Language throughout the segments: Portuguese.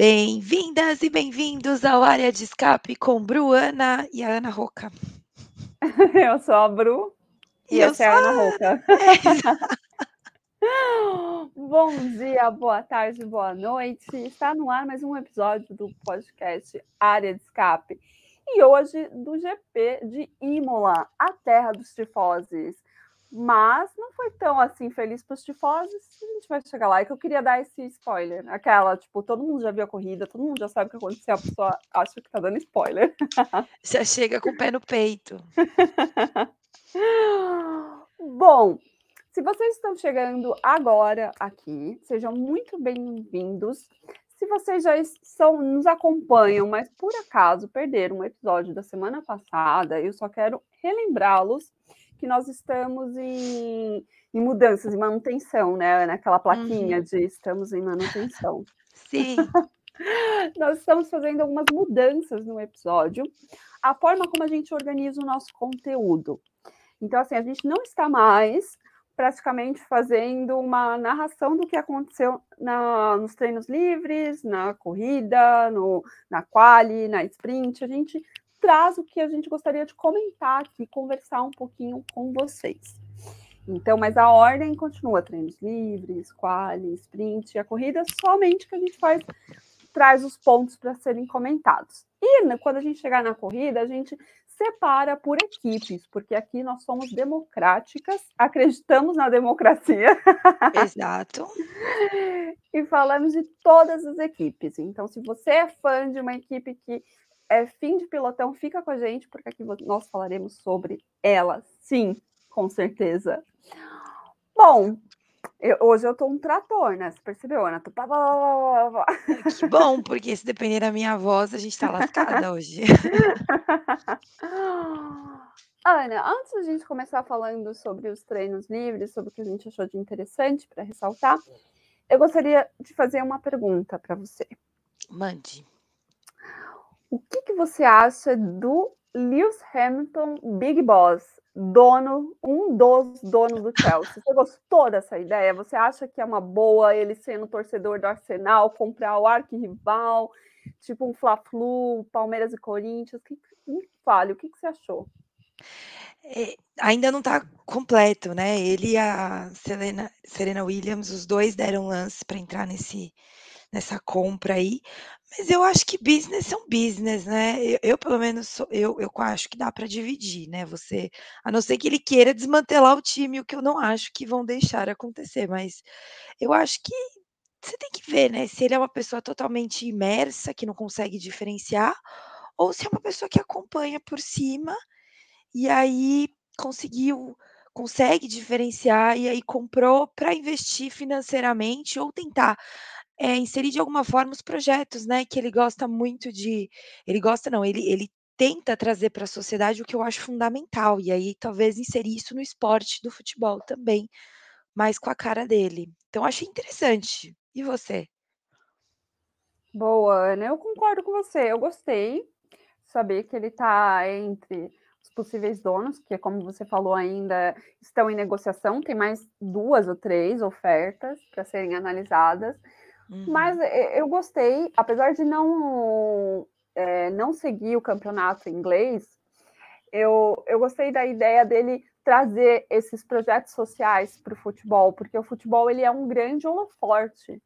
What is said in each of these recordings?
Bem-vindas e bem-vindos ao Área de Escape com Bruana e a Ana Roca. Eu sou a Bru e, E eu é a Ana Roca. É, Bom dia, boa tarde, boa noite. Está no ar mais um episódio do podcast Área de Escape. E hoje do GP de Imola, a terra dos tifoses. Mas não foi tão assim feliz para os tifoses. A gente vai chegar lá. É que eu queria dar esse spoiler. Aquela, tipo, todo mundo já viu a corrida, todo mundo já sabe o que aconteceu, a pessoa acha que tá dando spoiler. já chega com o pé no peito. Bom, se vocês estão chegando agora aqui, sejam muito bem-vindos. Se vocês já são, nos acompanham, mas por acaso perderam um episódio da semana passada, eu só quero relembrá-los que nós estamos em, em mudanças, em manutenção, né? Naquela plaquinha Uhum. de estamos em manutenção. Sim, Nós estamos fazendo algumas mudanças no episódio, a forma como a gente organiza o nosso conteúdo. Então, assim, a gente não está mais praticamente fazendo uma narração do que aconteceu na, nos treinos livres, na corrida, no, na quali, na sprint. A gente traz o que a gente gostaria de comentar aqui, conversar um pouquinho com vocês. Então, mas a ordem continua: treinos livres, quali, sprint, a corrida, somente que a gente faz traz os pontos para serem comentados. E né, quando a gente chegar na corrida, a gente separa por equipes, porque aqui nós somos democráticas, acreditamos na democracia exato. e falamos de todas as equipes. Então, se você é fã de uma equipe que é fim de pilotão, fica com a gente, porque aqui nós falaremos sobre ela, sim, com certeza. Bom, eu, hoje eu tô um trator, né? Você percebeu, Ana? Tô... Que bom, porque se depender da minha voz, a gente tá lascada hoje. Ana, antes da gente começar falando sobre os treinos livres, sobre o que a gente achou de interessante para ressaltar, eu gostaria de fazer uma pergunta para você. Mande. O que, que você acha do Lewis Hamilton Big Boss, dono, um dos donos do Chelsea? Você gostou dessa ideia? Você acha que é uma boa ele sendo torcedor do Arsenal, comprar o arquirrival, tipo um Fla-Flu, Palmeiras e Corinthians? Que, me fale, o que, que você achou? É, ainda não tá completo, né? Ele e a Serena, Serena Williams, os dois deram lance para entrar nesse, nessa compra aí. Mas eu acho que business são business, né? Eu, eu, pelo menos, sou- eu, eu acho que dá para dividir, né? Você, a não ser que ele queira desmantelar o time, o que eu não acho que vão deixar acontecer, mas eu acho que você tem que ver, né? Se ele é uma pessoa totalmente imersa, que não consegue diferenciar, ou se é uma pessoa que acompanha por cima e aí conseguiu consegue diferenciar e aí comprou para investir financeiramente ou tentar, eh, inserir de alguma forma os projetos, né, que ele gosta muito de ele gosta não, ele ele tenta trazer para a sociedade o que eu acho fundamental, e aí talvez inserir isso no esporte do futebol também, mas com a cara dele. Então achei interessante. E você? Boa, Ana, eu concordo com você. Eu gostei saber que ele está entre os possíveis donos, que, como você falou, ainda estão em negociação. Tem mais duas ou três ofertas para serem analisadas. Mas Uhum. eu gostei, apesar de não, eh, não seguir o campeonato inglês, eu, eu gostei da ideia dele trazer esses projetos sociais para o futebol, porque o futebol ele é um grande holoforte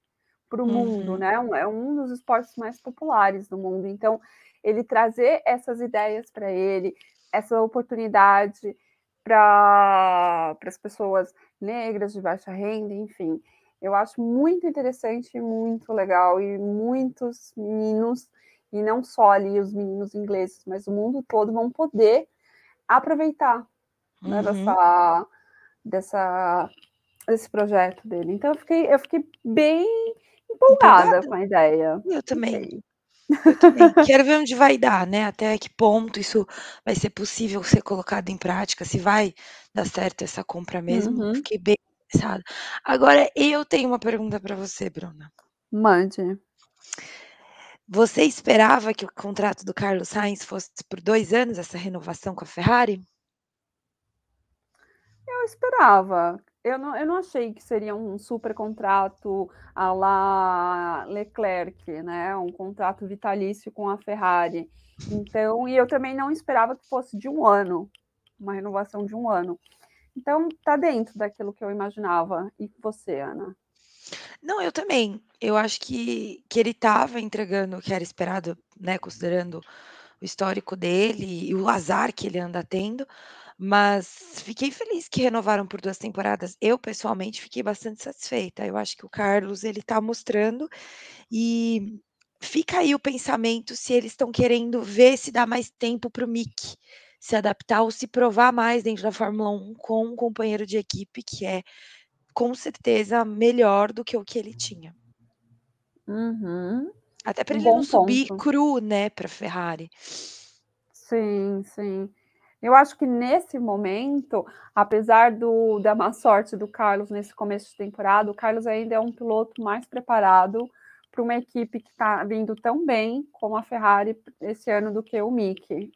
para o mundo, Uhum. né? Um- É um dos esportes mais populares do mundo. Então, ele trazer essas ideias para ele, essa oportunidade para as pessoas negras de baixa renda, enfim, eu acho muito interessante e muito legal. E muitos meninos, e não só ali os meninos ingleses, mas o mundo todo vão poder aproveitar né, Uhum. dessa, dessa, desse projeto dele. Então eu fiquei, eu fiquei bem empolgada Empolgada? com a ideia. Eu também. Eu também. Quero ver onde vai dar, né, até que ponto isso vai ser possível ser colocado em prática, se vai dar certo essa compra mesmo. Uhum. Fiquei bem interessada. Agora eu tenho uma pergunta para você, Bruna. Mande. Você esperava que o contrato do Carlos Sainz fosse por 2 anos, essa renovação com a Ferrari? Eu esperava. Eu não, eu não achei que seria um super contrato a la Leclerc, né? Um contrato vitalício com a Ferrari. Então, e eu também não esperava que fosse de um ano, uma renovação de um ano. Então, tá dentro daquilo que eu imaginava. E você, Ana? Não, eu também. Eu acho que, que ele estava entregando o que era esperado, né? Considerando o histórico dele e o azar que ele anda tendo. Mas fiquei feliz que renovaram por duas temporadas. Eu, pessoalmente, fiquei bastante satisfeita. Eu acho que o Carlos ele está mostrando e fica aí o pensamento se eles estão querendo ver se dá mais tempo para o Mick se adaptar ou se provar mais dentro da Fórmula 1 com um companheiro de equipe que é com certeza melhor do que o que ele tinha. Uhum. Até para ele não subir cru, né, para Ferrari. Sim, sim. Eu acho que nesse momento, apesar do, da má sorte do Carlos nesse começo de temporada, o Carlos ainda é um piloto mais preparado para uma equipe que está vindo tão bem como a Ferrari esse ano do que o Mick.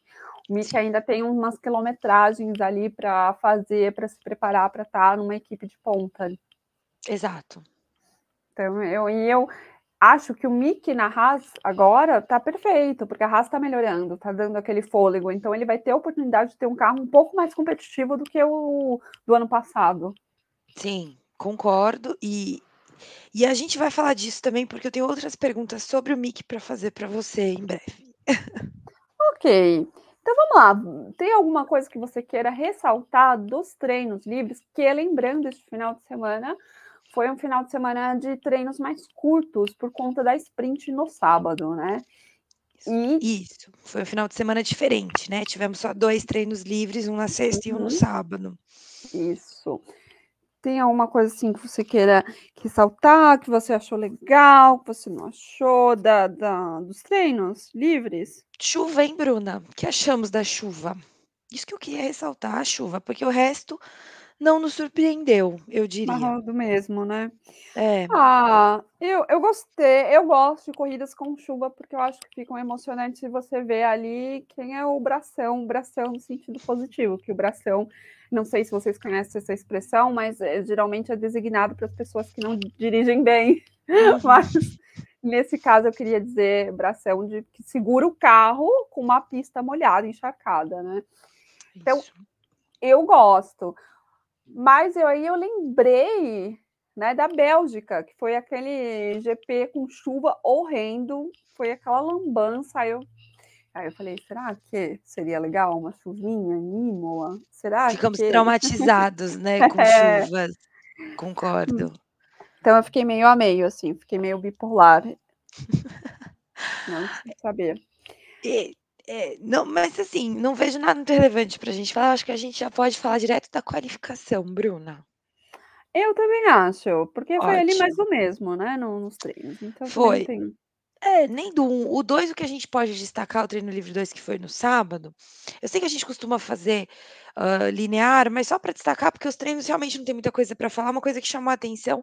O Mick ainda tem umas quilometragens ali para fazer, para se preparar para estar tá numa equipe de ponta. Exato. Então, eu, e eu, acho que o Mickey na Haas agora tá perfeito, porque a Haas está melhorando, tá dando aquele fôlego, então ele vai ter a oportunidade de ter um carro um pouco mais competitivo do que o do ano passado. Sim, concordo e e a gente vai falar disso também porque eu tenho outras perguntas sobre o Mickey para fazer para você em breve. ok. Então vamos lá. Tem alguma coisa que você queira ressaltar dos treinos livres? Que lembrando, este final de semana foi um final de semana de treinos mais curtos por conta da sprint no sábado, né? E... Isso, foi um final de semana diferente, né? Tivemos só dois treinos livres, um na sexta uhum. e um no uhum. sábado. Isso. Tem alguma coisa assim que você queira ressaltar, que você achou legal, que você não achou da, da, dos treinos livres? Chuva, hein, Bruna? O que achamos da chuva? Isso que eu queria ressaltar, a chuva, porque o resto não nos surpreendeu, eu diria. do mesmo, né? É. Ah, eu, eu gostei, eu gosto de corridas com chuva, porque eu acho que ficam emocionantes se você vê ali quem é o bração, o bração no sentido positivo, que o bração, não sei se vocês conhecem essa expressão, mas é, geralmente é designado para as pessoas que não dirigem bem. Uhum. mas nesse caso eu queria dizer bração de que segura o carro com uma pista molhada, encharcada, né? Então, Isso. eu gosto. Mas eu, aí eu lembrei né, da Bélgica, que foi aquele GP com chuva horrendo, foi aquela lambança. Aí eu, aí eu falei, será que seria legal uma chuvinha em Imola? Será Ficamos que... traumatizados, né, com é. chuvas. Concordo. Então eu fiquei meio a meio, assim, fiquei meio bipolar. Não saber. E, é, não, mas assim, não vejo nada muito relevante para a gente falar. Acho que a gente já pode falar direto da qualificação, Bruna. Eu também acho, porque foi ali mais do mesmo, né? Nos treinos. Então foi. Tem... É, nem do 1. Um. O 2, o que a gente pode destacar, o treino livre 2, que foi no sábado. Eu sei que a gente costuma fazer uh, linear, mas só para destacar, porque os treinos realmente não tem muita coisa para falar. Uma coisa que chamou a atenção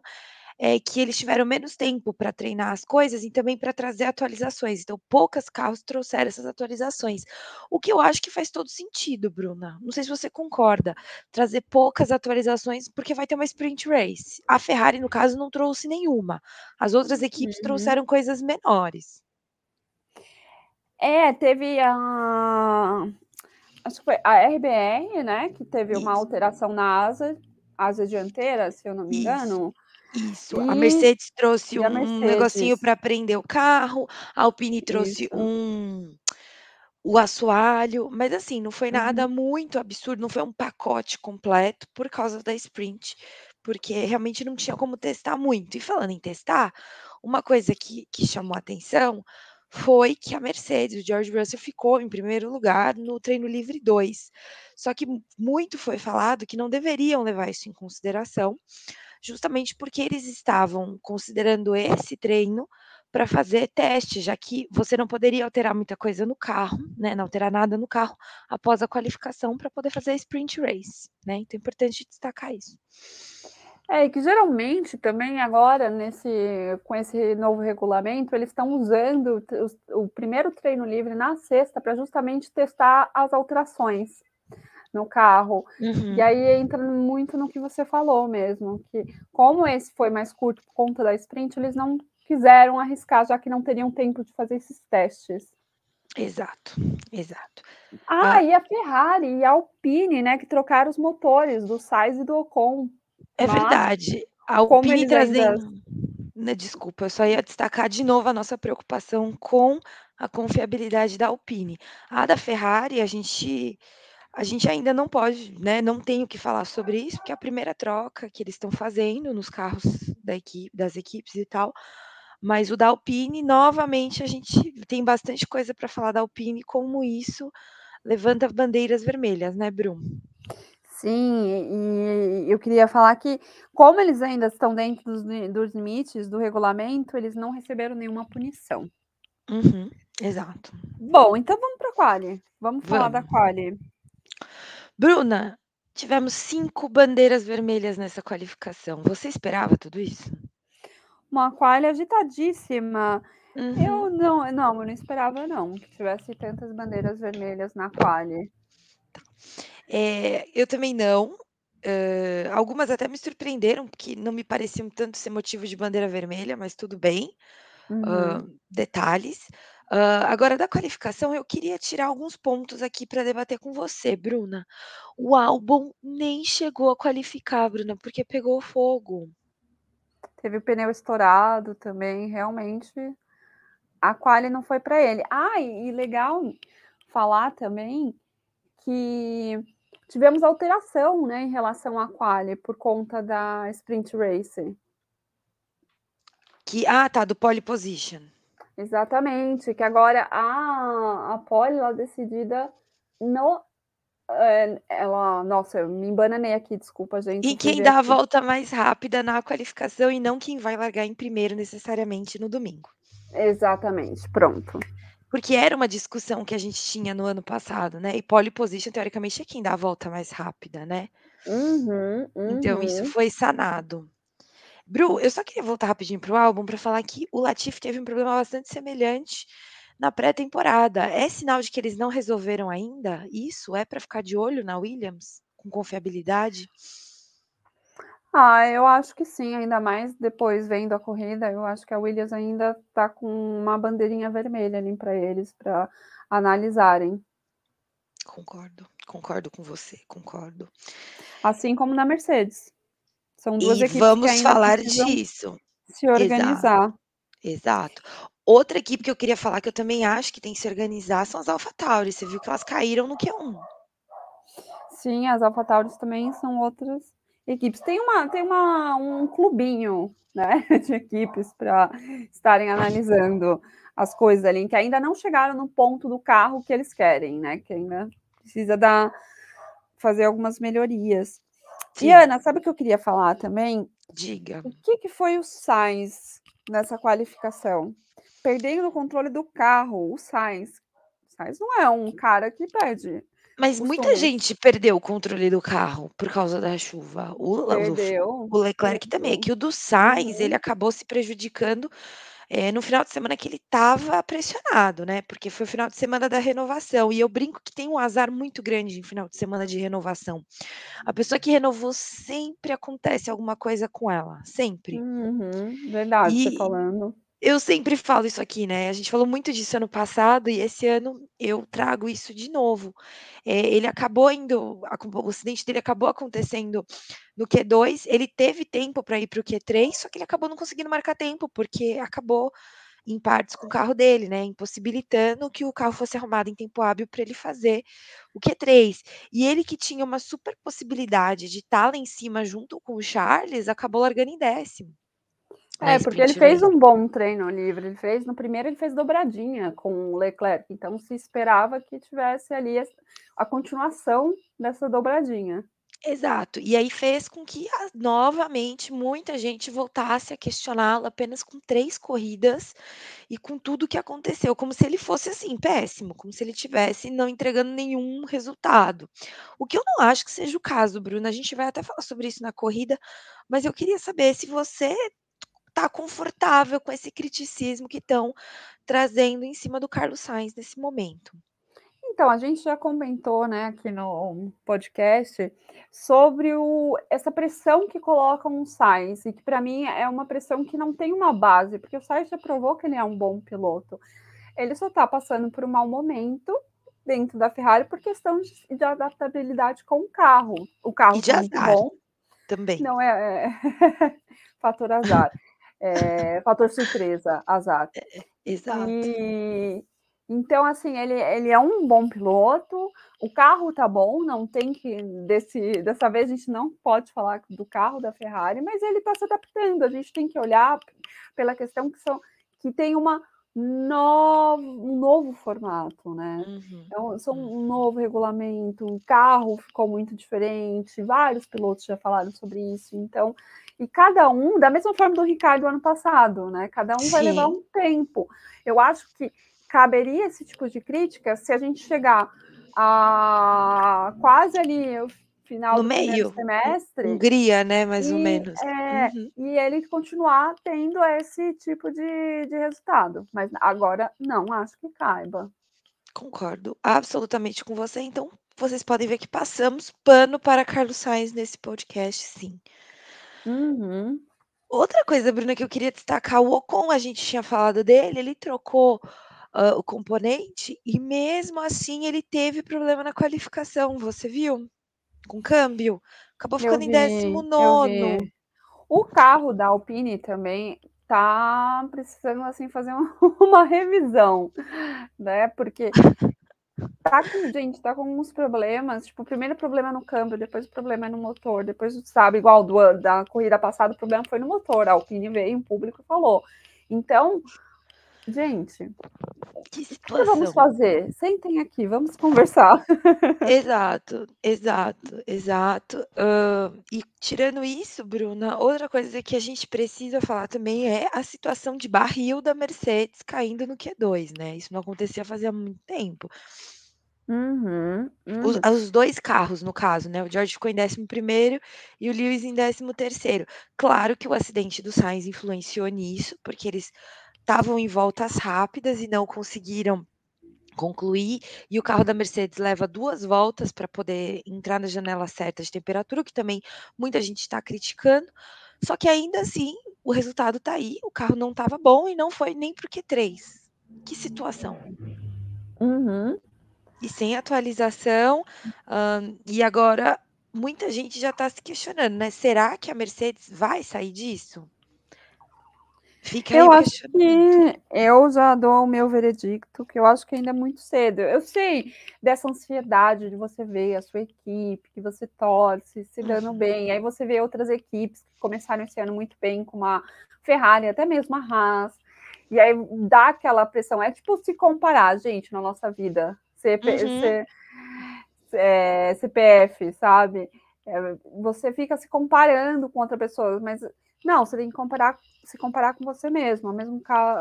é que eles tiveram menos tempo para treinar as coisas e também para trazer atualizações. Então, poucas carros trouxeram essas atualizações. O que eu acho que faz todo sentido, Bruna. Não sei se você concorda. Trazer poucas atualizações, porque vai ter uma sprint race. A Ferrari, no caso, não trouxe nenhuma. As outras equipes uhum. trouxeram coisas menores. É, teve a. Acho que foi a RBR, né? Que teve Isso. uma alteração na asa, asa dianteira, se eu não me engano. Isso isso, a Mercedes trouxe um Mercedes. negocinho para prender o carro, a Alpine trouxe Isso. um o assoalho, mas assim, não foi nada uhum. muito absurdo, não foi um pacote completo por causa da sprint, porque realmente não tinha como testar muito. E falando em testar, uma coisa que, que chamou a atenção foi que a Mercedes, o George Russell, ficou em primeiro lugar no treino livre 2. Só que muito foi falado que não deveriam levar isso em consideração, justamente porque eles estavam considerando esse treino para fazer teste, já que você não poderia alterar muita coisa no carro, né, não alterar nada no carro após a qualificação para poder fazer a sprint race, né? Então é importante destacar isso. É, que geralmente também agora, nesse, com esse novo regulamento, eles estão usando o, o primeiro treino livre na sexta para justamente testar as alterações no carro. Uhum. E aí entra muito no que você falou mesmo, que como esse foi mais curto por conta da sprint, eles não quiseram arriscar, já que não teriam tempo de fazer esses testes. Exato, exato. Ah, ah, e a Ferrari e a Alpine, né, que trocaram os motores do Sainz e do Ocon. É Nossa, verdade. A Alpine trazendo. Ainda... Né, desculpa, eu só ia destacar de novo a nossa preocupação com a confiabilidade da Alpine. A da Ferrari, a gente a gente ainda não pode, né, não tem o que falar sobre isso, porque é a primeira troca que eles estão fazendo nos carros da equipe, das equipes e tal. Mas o da Alpine, novamente, a gente tem bastante coisa para falar da Alpine, como isso levanta bandeiras vermelhas, né, Bruno? Sim, e eu queria falar que, como eles ainda estão dentro dos, dos limites do regulamento, eles não receberam nenhuma punição. Uhum, exato. Bom, então vamos para a quali. Vamos falar vamos. da quali. Bruna, tivemos cinco bandeiras vermelhas nessa qualificação. Você esperava tudo isso? Uma quali agitadíssima. Uhum. Eu não, não, eu não esperava não que tivesse tantas bandeiras vermelhas na quali. Tá. É, eu também não. Uh, algumas até me surpreenderam, porque não me pareciam tanto ser motivo de bandeira vermelha, mas tudo bem. Uhum. Uh, detalhes. Uh, agora, da qualificação, eu queria tirar alguns pontos aqui para debater com você, Bruna. O álbum nem chegou a qualificar, Bruna, porque pegou fogo. Teve o pneu estourado também, realmente. A quali não foi para ele. Ah, e legal falar também que tivemos alteração né, em relação à quali por conta da sprint race. Que, ah, tá, do pole position. Exatamente, que agora a, a pole ela é decidida no. É, ela, nossa, eu me embananei aqui, desculpa, gente. E quem dá a volta mais rápida na qualificação e não quem vai largar em primeiro necessariamente no domingo. Exatamente, pronto. Porque era uma discussão que a gente tinha no ano passado, né? E pole position, teoricamente, é quem dá a volta mais rápida, né? Uhum, uhum. Então, isso uhum. foi sanado. Bru, eu só queria voltar rapidinho pro álbum para falar que o Latif teve um problema bastante semelhante na pré-temporada. É sinal de que eles não resolveram ainda? Isso é para ficar de olho na Williams com confiabilidade? Ah, eu acho que sim, ainda mais depois vendo a corrida, eu acho que a Williams ainda está com uma bandeirinha vermelha ali para eles para analisarem. Concordo, concordo com você, concordo. Assim como na Mercedes. São duas e equipes vamos que ainda falar disso. Se organizar. Exato. Outra equipe que eu queria falar que eu também acho que tem que se organizar são as AlphaTauri. Você viu que elas caíram no Q1. Sim, as AlphaTauri também são outras equipes. Tem uma, tem uma, um clubinho, né, de equipes para estarem analisando as coisas ali, que ainda não chegaram no ponto do carro que eles querem, né, que ainda precisa dar fazer algumas melhorias. Sim. E Ana, sabe o que eu queria falar também? Diga. O que, que foi o Sainz nessa qualificação? Perdendo o controle do carro, o Sainz. O Sainz não é um cara que perde. Mas muita gente perdeu o controle do carro por causa da chuva. O, perdeu. o Leclerc também. É que o do Sainz, uhum. ele acabou se prejudicando é, no final de semana que ele estava pressionado, né? Porque foi o final de semana da renovação. E eu brinco que tem um azar muito grande em final de semana de renovação. A pessoa que renovou sempre acontece alguma coisa com ela. Sempre. Uhum, verdade, e, você falando eu sempre falo isso aqui, né? A gente falou muito disso ano passado e esse ano eu trago isso de novo. É, ele acabou indo, o acidente dele acabou acontecendo no Q2. Ele teve tempo para ir para o Q3, só que ele acabou não conseguindo marcar tempo, porque acabou em partes com o carro dele, né? Impossibilitando que o carro fosse arrumado em tempo hábil para ele fazer o Q3. E ele que tinha uma super possibilidade de estar tá lá em cima junto com o Charles, acabou largando em décimo. É, porque ele fez um bom treino livre. Ele fez, no primeiro, ele fez dobradinha com o Leclerc. Então se esperava que tivesse ali a continuação dessa dobradinha. Exato. E aí fez com que novamente muita gente voltasse a questioná-lo apenas com três corridas e com tudo que aconteceu, como se ele fosse assim, péssimo, como se ele tivesse não entregando nenhum resultado. O que eu não acho que seja o caso, Bruna. A gente vai até falar sobre isso na corrida, mas eu queria saber se você está confortável com esse criticismo que estão trazendo em cima do Carlos Sainz nesse momento. Então, a gente já comentou, né, aqui no podcast sobre o essa pressão que colocam no Sainz e que para mim é uma pressão que não tem uma base, porque o Sainz já provou que ele é um bom piloto. Ele só está passando por um mau momento dentro da Ferrari por questão de, de adaptabilidade com o carro. O carro e de é azar bom. também. Não é, é... fator azar. É, fator surpresa, azar. É, exato. E, então, assim, ele, ele é um bom piloto, o carro tá bom, não tem que. Desse, dessa vez a gente não pode falar do carro da Ferrari, mas ele está se adaptando. A gente tem que olhar pela questão que, são, que tem uma novo, um novo formato, né? Uhum. Então, são um novo regulamento, o carro ficou muito diferente, vários pilotos já falaram sobre isso, então, e cada um, da mesma forma do Ricardo ano passado, né? Cada um Sim. vai levar um tempo. Eu acho que caberia esse tipo de crítica se a gente chegar a quase ali o final no do meio, semestre. Hungria, né, mais e, ou menos. É, uhum. E ele continuar tendo esse tipo de, de resultado. Mas agora não acho que caiba. Concordo absolutamente com você. Então, vocês podem ver que passamos pano para Carlos Sainz nesse podcast, sim. Uhum. Outra coisa, Bruna, que eu queria destacar, o Ocon, a gente tinha falado dele, ele trocou uh, o componente e mesmo assim ele teve problema na qualificação, você viu? Com câmbio. Acabou ficando vi, em décimo nono. O carro da Alpine também tá precisando assim fazer uma, uma revisão, né? Porque tá com, gente, tá com uns problemas, tipo, o primeiro problema no câmbio, depois o problema é no motor, depois, sabe, igual do, da corrida passada, o problema foi no motor, a Alpine veio em público e falou. Então, gente, que situação. O que vamos fazer? Sentem aqui, vamos conversar. Exato, exato, exato. Uh, e tirando isso, Bruna, outra coisa que a gente precisa falar também é a situação de barril da Mercedes caindo no Q2, né? Isso não acontecia fazia muito tempo. Uhum, uhum. Os, os, dois carros, no caso, né? O George ficou em 11 e o Lewis em 13. Claro que o acidente do Sainz influenciou nisso, porque eles estavam em voltas rápidas e não conseguiram concluir, e o carro da Mercedes leva duas voltas para poder entrar na janela certa de temperatura, que também muita gente está criticando. Só que ainda assim, o resultado está aí, o carro não estava bom e não foi nem para o Q3. Que situação. Uhum. E sem atualização, um, e agora muita gente já está se questionando, né? Será que a Mercedes vai sair disso? Fica eu acho que eu já dou o meu veredicto, que eu acho que ainda é muito cedo. Eu sei dessa ansiedade de você ver a sua equipe, que você torce, se dando uhum. bem. Aí você vê outras equipes que começaram esse ano muito bem, como a Ferrari, até mesmo a Haas. E aí dá aquela pressão. É tipo se comparar, gente, na nossa vida. CP, Uhum. C- é, CPF, sabe? É, você fica se comparando com outra pessoa, mas não, você tem que comparar, se comparar com você mesmo, a mesma,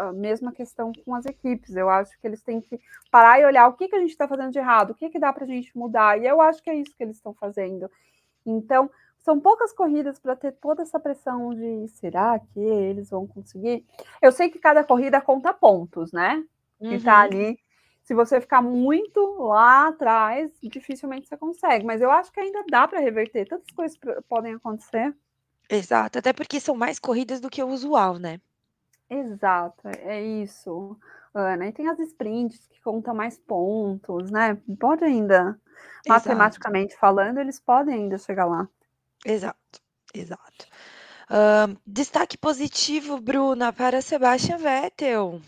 a mesma questão com as equipes. Eu acho que eles têm que parar e olhar o que, que a gente está fazendo de errado, o que, que dá para a gente mudar. E eu acho que é isso que eles estão fazendo. Então, são poucas corridas para ter toda essa pressão de será que eles vão conseguir? Eu sei que cada corrida conta pontos, né? Que tá Uhum. ali. Se você ficar muito lá atrás, dificilmente você consegue. Mas eu acho que ainda dá para reverter. Tantas coisas podem acontecer. Exato, até porque são mais corridas do que o usual, né? Exato, é isso, Ana. E tem as sprints que contam mais pontos, né? Pode ainda, Exato, matematicamente falando, eles podem ainda chegar lá. exato, exato. Ahn, destaque positivo, Bruna, para Sebastian Vettel.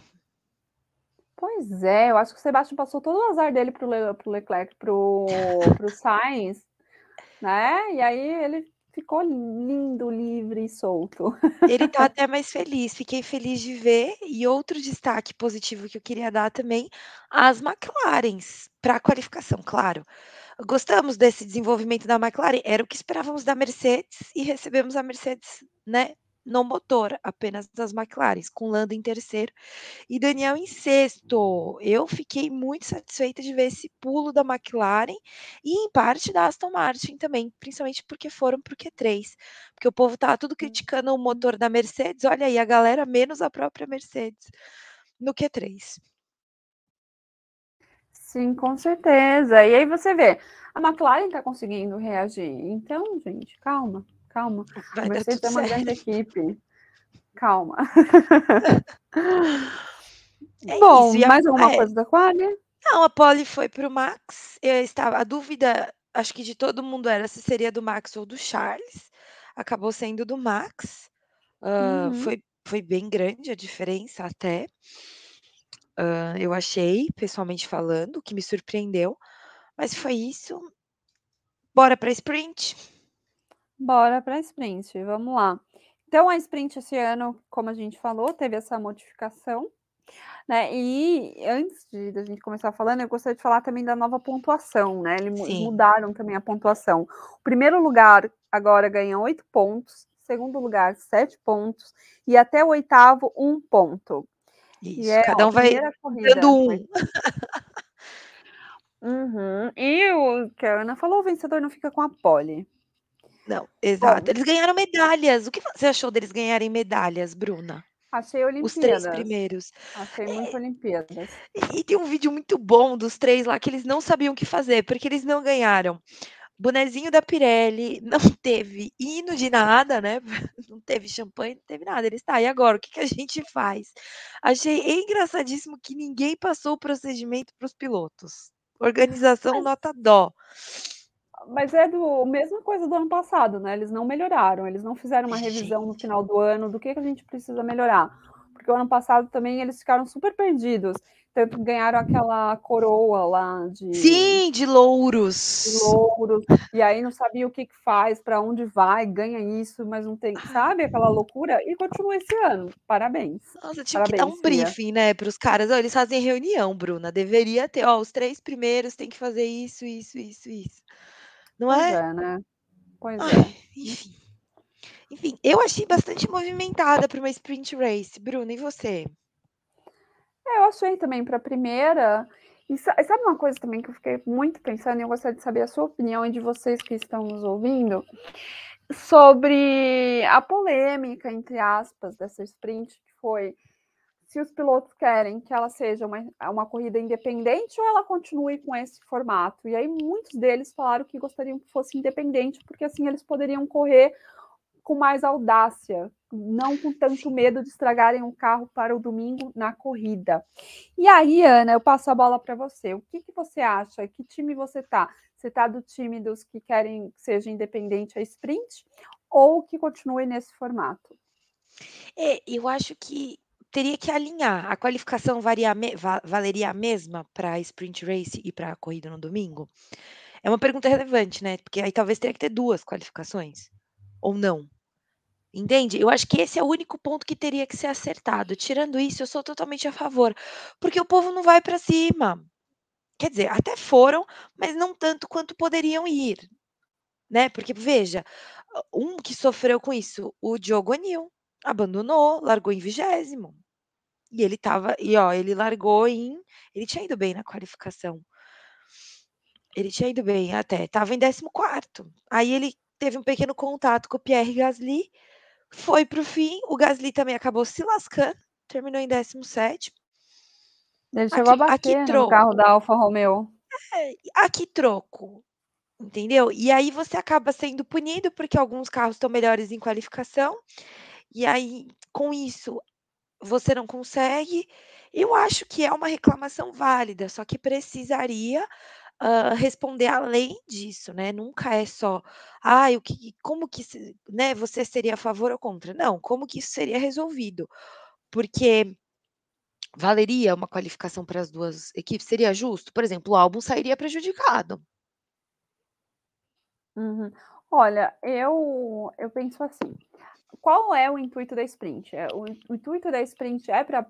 Pois é, eu acho que o Sebastian passou todo o azar dele pro, Le, pro Leclerc, pro, pro Sainz, né? E aí ele ficou lindo, livre e solto. Ele tá até mais feliz, fiquei feliz de ver. E outro destaque positivo que eu queria dar também, as McLarens, para a qualificação, claro. Gostamos desse desenvolvimento da McLaren, era o que esperávamos da Mercedes e recebemos a Mercedes, né, no motor, apenas das McLarens, com Lando em terceiro e Daniel em sexto. Eu fiquei muito satisfeita de ver esse pulo da McLaren e em parte da Aston Martin também, principalmente porque foram para o Q3, porque o povo tava tudo criticando o motor da Mercedes, olha aí, a galera menos a própria Mercedes no Q3. Sim, com certeza. E aí você vê, a McLaren está conseguindo reagir. Então, gente, calma, calma. Vai a Mercedes é uma grande equipe. Calma. É Bom, isso. mais alguma é... coisa da quali? Não, a pole foi para o Max. Eu estava, a dúvida, acho que de todo mundo era se seria do Max ou do Charles. Acabou sendo do Max. Uh, uhum. foi, foi bem grande a diferença até. Uh, eu achei, pessoalmente falando, que me surpreendeu. Mas foi isso. Bora para sprint? Bora para sprint, vamos lá. Então, a sprint esse ano, como a gente falou, teve essa modificação. Né? E antes de, de a gente começar falando, eu gostaria de falar também da nova pontuação, né? Eles Sim. mudaram também a pontuação. O primeiro lugar agora ganha oito pontos, segundo lugar, sete pontos, e até o oitavo, um ponto. Isso, e é, cada um vai dando um. uhum. E o que a Ana falou, o vencedor não fica com a pole. Não, exato. Bom, Eles ganharam medalhas. O que você achou deles ganharem medalhas, Bruna? Achei Os três primeiros. Achei muito é, Olimpíadas. E tem um vídeo muito bom dos três lá que eles não sabiam o que fazer, porque eles não ganharam. Bonezinho da Pirelli, não teve hino de nada, né? Não teve champanhe, não teve nada. Eles, tá, e agora? O que, que a gente faz? Achei engraçadíssimo que ninguém passou o procedimento para os pilotos. Organização nota dó. Mas é do mesma coisa do ano passado, né? Eles não melhoraram, eles não fizeram uma revisão no final do ano do que, que a gente precisa melhorar. Porque o ano passado também eles ficaram super perdidos. Tanto ganharam aquela coroa lá de. Sim, de louros. De louros. E aí não sabia o que, que faz, para onde vai, ganha isso, mas não tem. Sabe aquela loucura? E continua esse ano. Parabéns. Nossa, tinha Parabéns, que dar um briefing, né, para os caras. eles fazem reunião, Bruna. Deveria ter, ó, os três primeiros têm que fazer isso, isso, isso, isso. Não Pois é? é, né? Pois Ai, é. enfim. Enfim, eu achei bastante movimentada para uma sprint race. Bruna, e você? É, eu achei também para a primeira. E sabe uma coisa também que eu fiquei muito pensando, e eu gostaria de saber a sua opinião e de vocês que estão nos ouvindo, sobre a polêmica, entre aspas, dessa sprint, que foi se os pilotos querem que ela seja uma, uma corrida independente ou ela continue com esse formato. E aí muitos deles falaram que gostariam que fosse independente, porque assim eles poderiam correr com mais audácia, não com tanto medo de estragarem o carro para o domingo na corrida. E aí, Ana, eu passo a bola para você. O que, que você acha? Que time você tá? Você tá do time dos que querem que seja independente a sprint ou que continue nesse formato? É, eu acho que teria que alinhar. A qualificação varia, valeria a mesma para sprint race e para a corrida no domingo? É uma pergunta relevante, né? Porque aí talvez teria que ter duas qualificações. Ou não. Entende? Eu acho que esse é o único ponto que teria que ser acertado. Tirando isso, eu sou totalmente a favor. Porque o povo não vai para cima. Quer dizer, até foram, mas não tanto quanto poderiam ir. Né? Porque, veja, um que sofreu com isso, o Diogo Anil abandonou, largou em vigésimo. E ele tava, e ó, ele largou em, ele tinha ido bem na qualificação. Ele tinha ido bem até, estava em 14 quarto. Aí ele teve um pequeno contato com o Pierre Gasly, foi para o fim, o Gasly também acabou se lascando, terminou em 17. Ele chegou aqui, a bater aqui no carro da Alfa Romeo. É, aqui troco, entendeu? E aí você acaba sendo punido porque alguns carros estão melhores em qualificação e aí, com isso, você não consegue. Eu acho que é uma reclamação válida, só que precisaria uh, responder além disso, né? Nunca é só, ah, o que, como que, né? Você seria a favor ou contra? Não, como que isso seria resolvido? Porque valeria uma qualificação para as duas equipes? Seria justo? Por exemplo, o álbum sairia prejudicado. Uhum. Olha, eu eu penso assim qual é o intuito da sprint? É, o, o intuito da sprint é para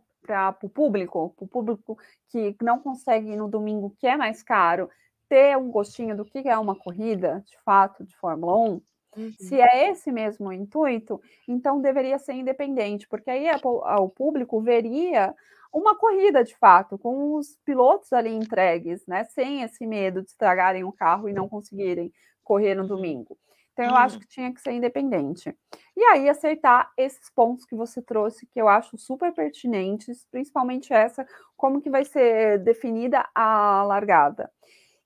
o público, para o público que não consegue ir no domingo, que é mais caro, ter um gostinho do que é uma corrida, de fato, de Fórmula 1. Uhum. Se é esse mesmo o intuito, então deveria ser independente, porque aí o público veria uma corrida de fato, com os pilotos ali entregues, né? Sem esse medo de estragarem o carro e não conseguirem correr no domingo. Então, eu acho Hum. que tinha que ser independente. E aí, acertar esses pontos que você trouxe, que eu acho super pertinentes, principalmente essa, como que vai ser definida a largada.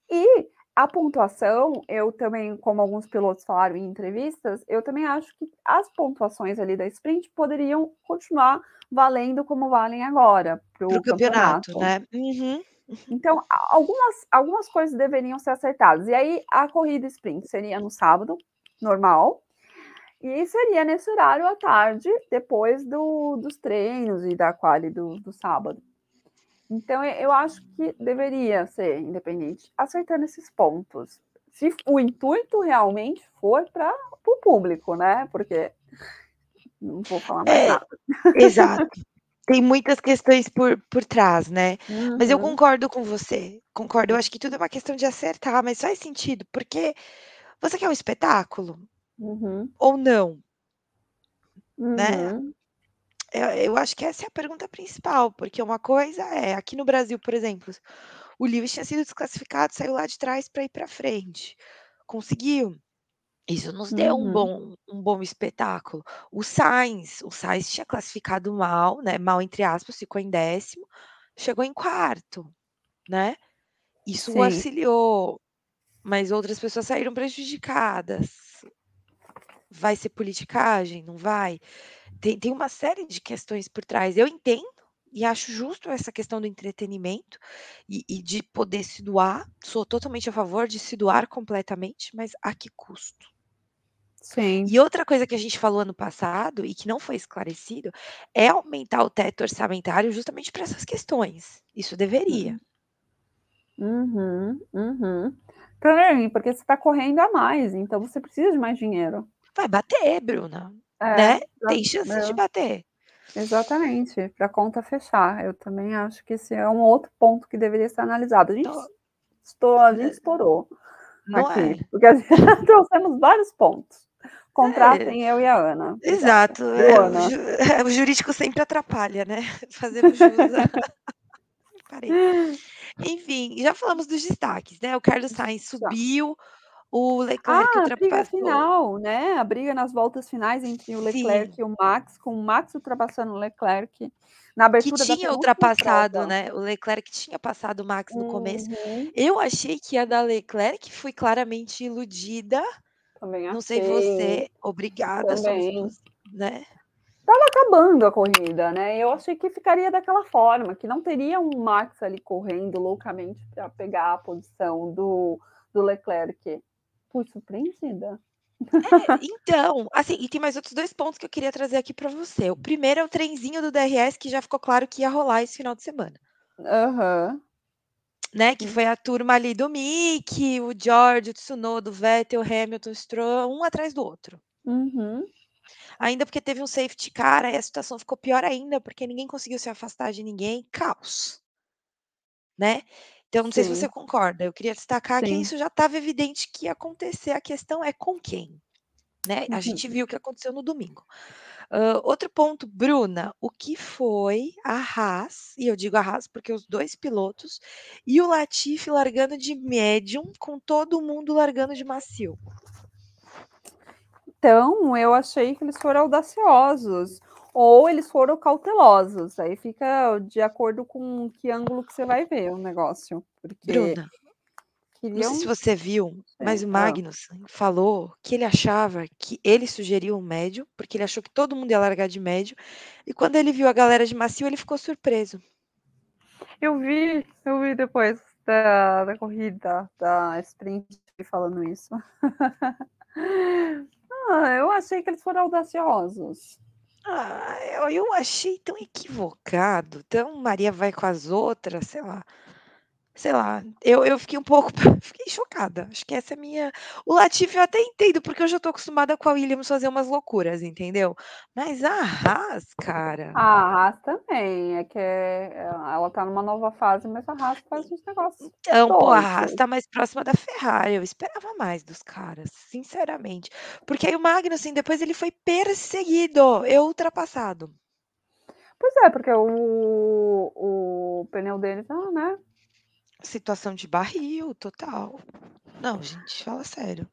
E a pontuação, eu também, como alguns pilotos falaram em entrevistas, eu também acho que as pontuações ali da sprint poderiam continuar valendo como valem agora para o campeonato, campeonato. né? Uhum. Então, algumas, algumas coisas deveriam ser acertadas. E aí, a corrida sprint seria no sábado, normal, e seria nesse horário à tarde, depois do, dos treinos e da quali do, do sábado. Então, eu- acho que deveria ser independente, acertando esses pontos. Se o intuito realmente for para o público, né? Porque não vou falar mais É, nada. exato. Tem muitas questões por, por trás, né? Mas eu Uhum, concordo com você. Concordo. Eu acho que tudo é uma questão de acertar, mas faz sentido, porque você quer um espetáculo uhum, ou não, né? uhum, Eu, eu acho que essa é a pergunta principal, porque uma coisa é, aqui no Brasil, por exemplo, o Lewis tinha sido desclassificado, saiu lá de trás para ir para frente. Conseguiu. Isso nos deu um uhum. bom, um bom espetáculo. O Sainz, o Sainz tinha classificado mal, né? Mal entre aspas, ficou em décimo, chegou em quarto, né? Isso o Sim. auxiliou, mas outras pessoas saíram prejudicadas. Vai ser politicagem? Não vai? Tem, tem uma série de questões por trás. Eu entendo e acho justo essa questão do entretenimento e, e de poder se doar. Sou totalmente a favor de se doar completamente, mas a que custo? Sim. E outra coisa que a gente falou ano passado e que não foi esclarecido é aumentar o teto orçamentário justamente para essas questões. Isso deveria. Uhum, uhum. Também, porque você está correndo a mais, então você precisa de mais dinheiro. Vai bater, Bruna, É, né? Tem chance de é, bater. exatamente, para a conta fechar. Eu também acho que esse é um outro ponto que deveria ser analisado. A gente, Então, estou, a gente estourou não aqui, é? porque a gente trouxemos vários pontos. Contratem eu e a Ana. Exato. é, o, ju- é, o jurídico sempre atrapalha, né? Fazemos jus. a- Parei. Enfim, já falamos dos destaques, né? O Carlos Sainz subiu, o Ah, Leclerc a briga ultrapassou. final, né? A briga nas voltas finais entre o Leclerc Sim, e o Max, com o Max ultrapassando o Leclerc na que abertura da tinha ultrapassado, né? O Leclerc tinha passado o Max no começo. Uhum, Eu achei que ia dar Leclerc, fui claramente iludida. também Não sei achei, você, obrigada, também. né? Acabando a corrida, né? Eu achei que ficaria daquela forma, que não teria um Max ali correndo loucamente para pegar a posição do, do Leclerc. Fui surpreendida. É, então, assim, e tem mais outros dois pontos que eu queria trazer aqui para você. O primeiro é o trenzinho do DRS, que já ficou claro que ia rolar esse final de semana, Aham. né? Que foi a turma ali do Mick, o George, o Tsunoda, o Vettel, o Hamilton, o Stroll, um atrás do outro. Uhum. Ainda porque teve um safety car, aí a situação ficou pior ainda, porque ninguém conseguiu se afastar de ninguém, caos, né? Então, não sei se você Sim, concorda. Eu queria destacar que sim. isso já estava evidente que ia acontecer. A questão é com quem, né? A gente Uhum. viu o que aconteceu no domingo. Hã, outro ponto, Bruna, o que foi a Haas, e eu digo a Haas porque os 2 pilotos, e o Latifi largando de médium, com todo mundo largando de macio. Então, eu achei que eles foram audaciosos. Ou eles foram cautelosos. Aí fica de acordo com que ângulo que você vai ver o negócio. Porque Bruna, não sei queriam. se você viu, mas sei, o Magnussen falou que ele achava que ele sugeriu o médio, porque ele achou que todo mundo ia largar de médio, e quando ele viu a galera de macio, ele ficou surpreso. Eu vi, eu vi depois da, da corrida, da sprint, falando isso. Ah, eu achei que eles foram audaciosos. Ah, eu eu achei tão equivocado, tão Maria vai com as outras, sei lá. Sei lá, eu eu fiquei um pouco fiquei chocada, acho que essa é a minha o Latifi eu até entendo, porque eu já tô acostumada com a Williams fazer umas loucuras, entendeu. Mas a Haas, cara A Haas também, é que é- ela tá numa nova fase, mas a Haas faz uns negócios então, pô, a Haas tá mais próxima da Ferrari, eu esperava mais dos caras, sinceramente. Porque aí o Magnussen depois ele foi perseguido e ultrapassado. Pois é, porque o, o pneu dele tá, né? Situação de barril, total. Não, gente, fala sério.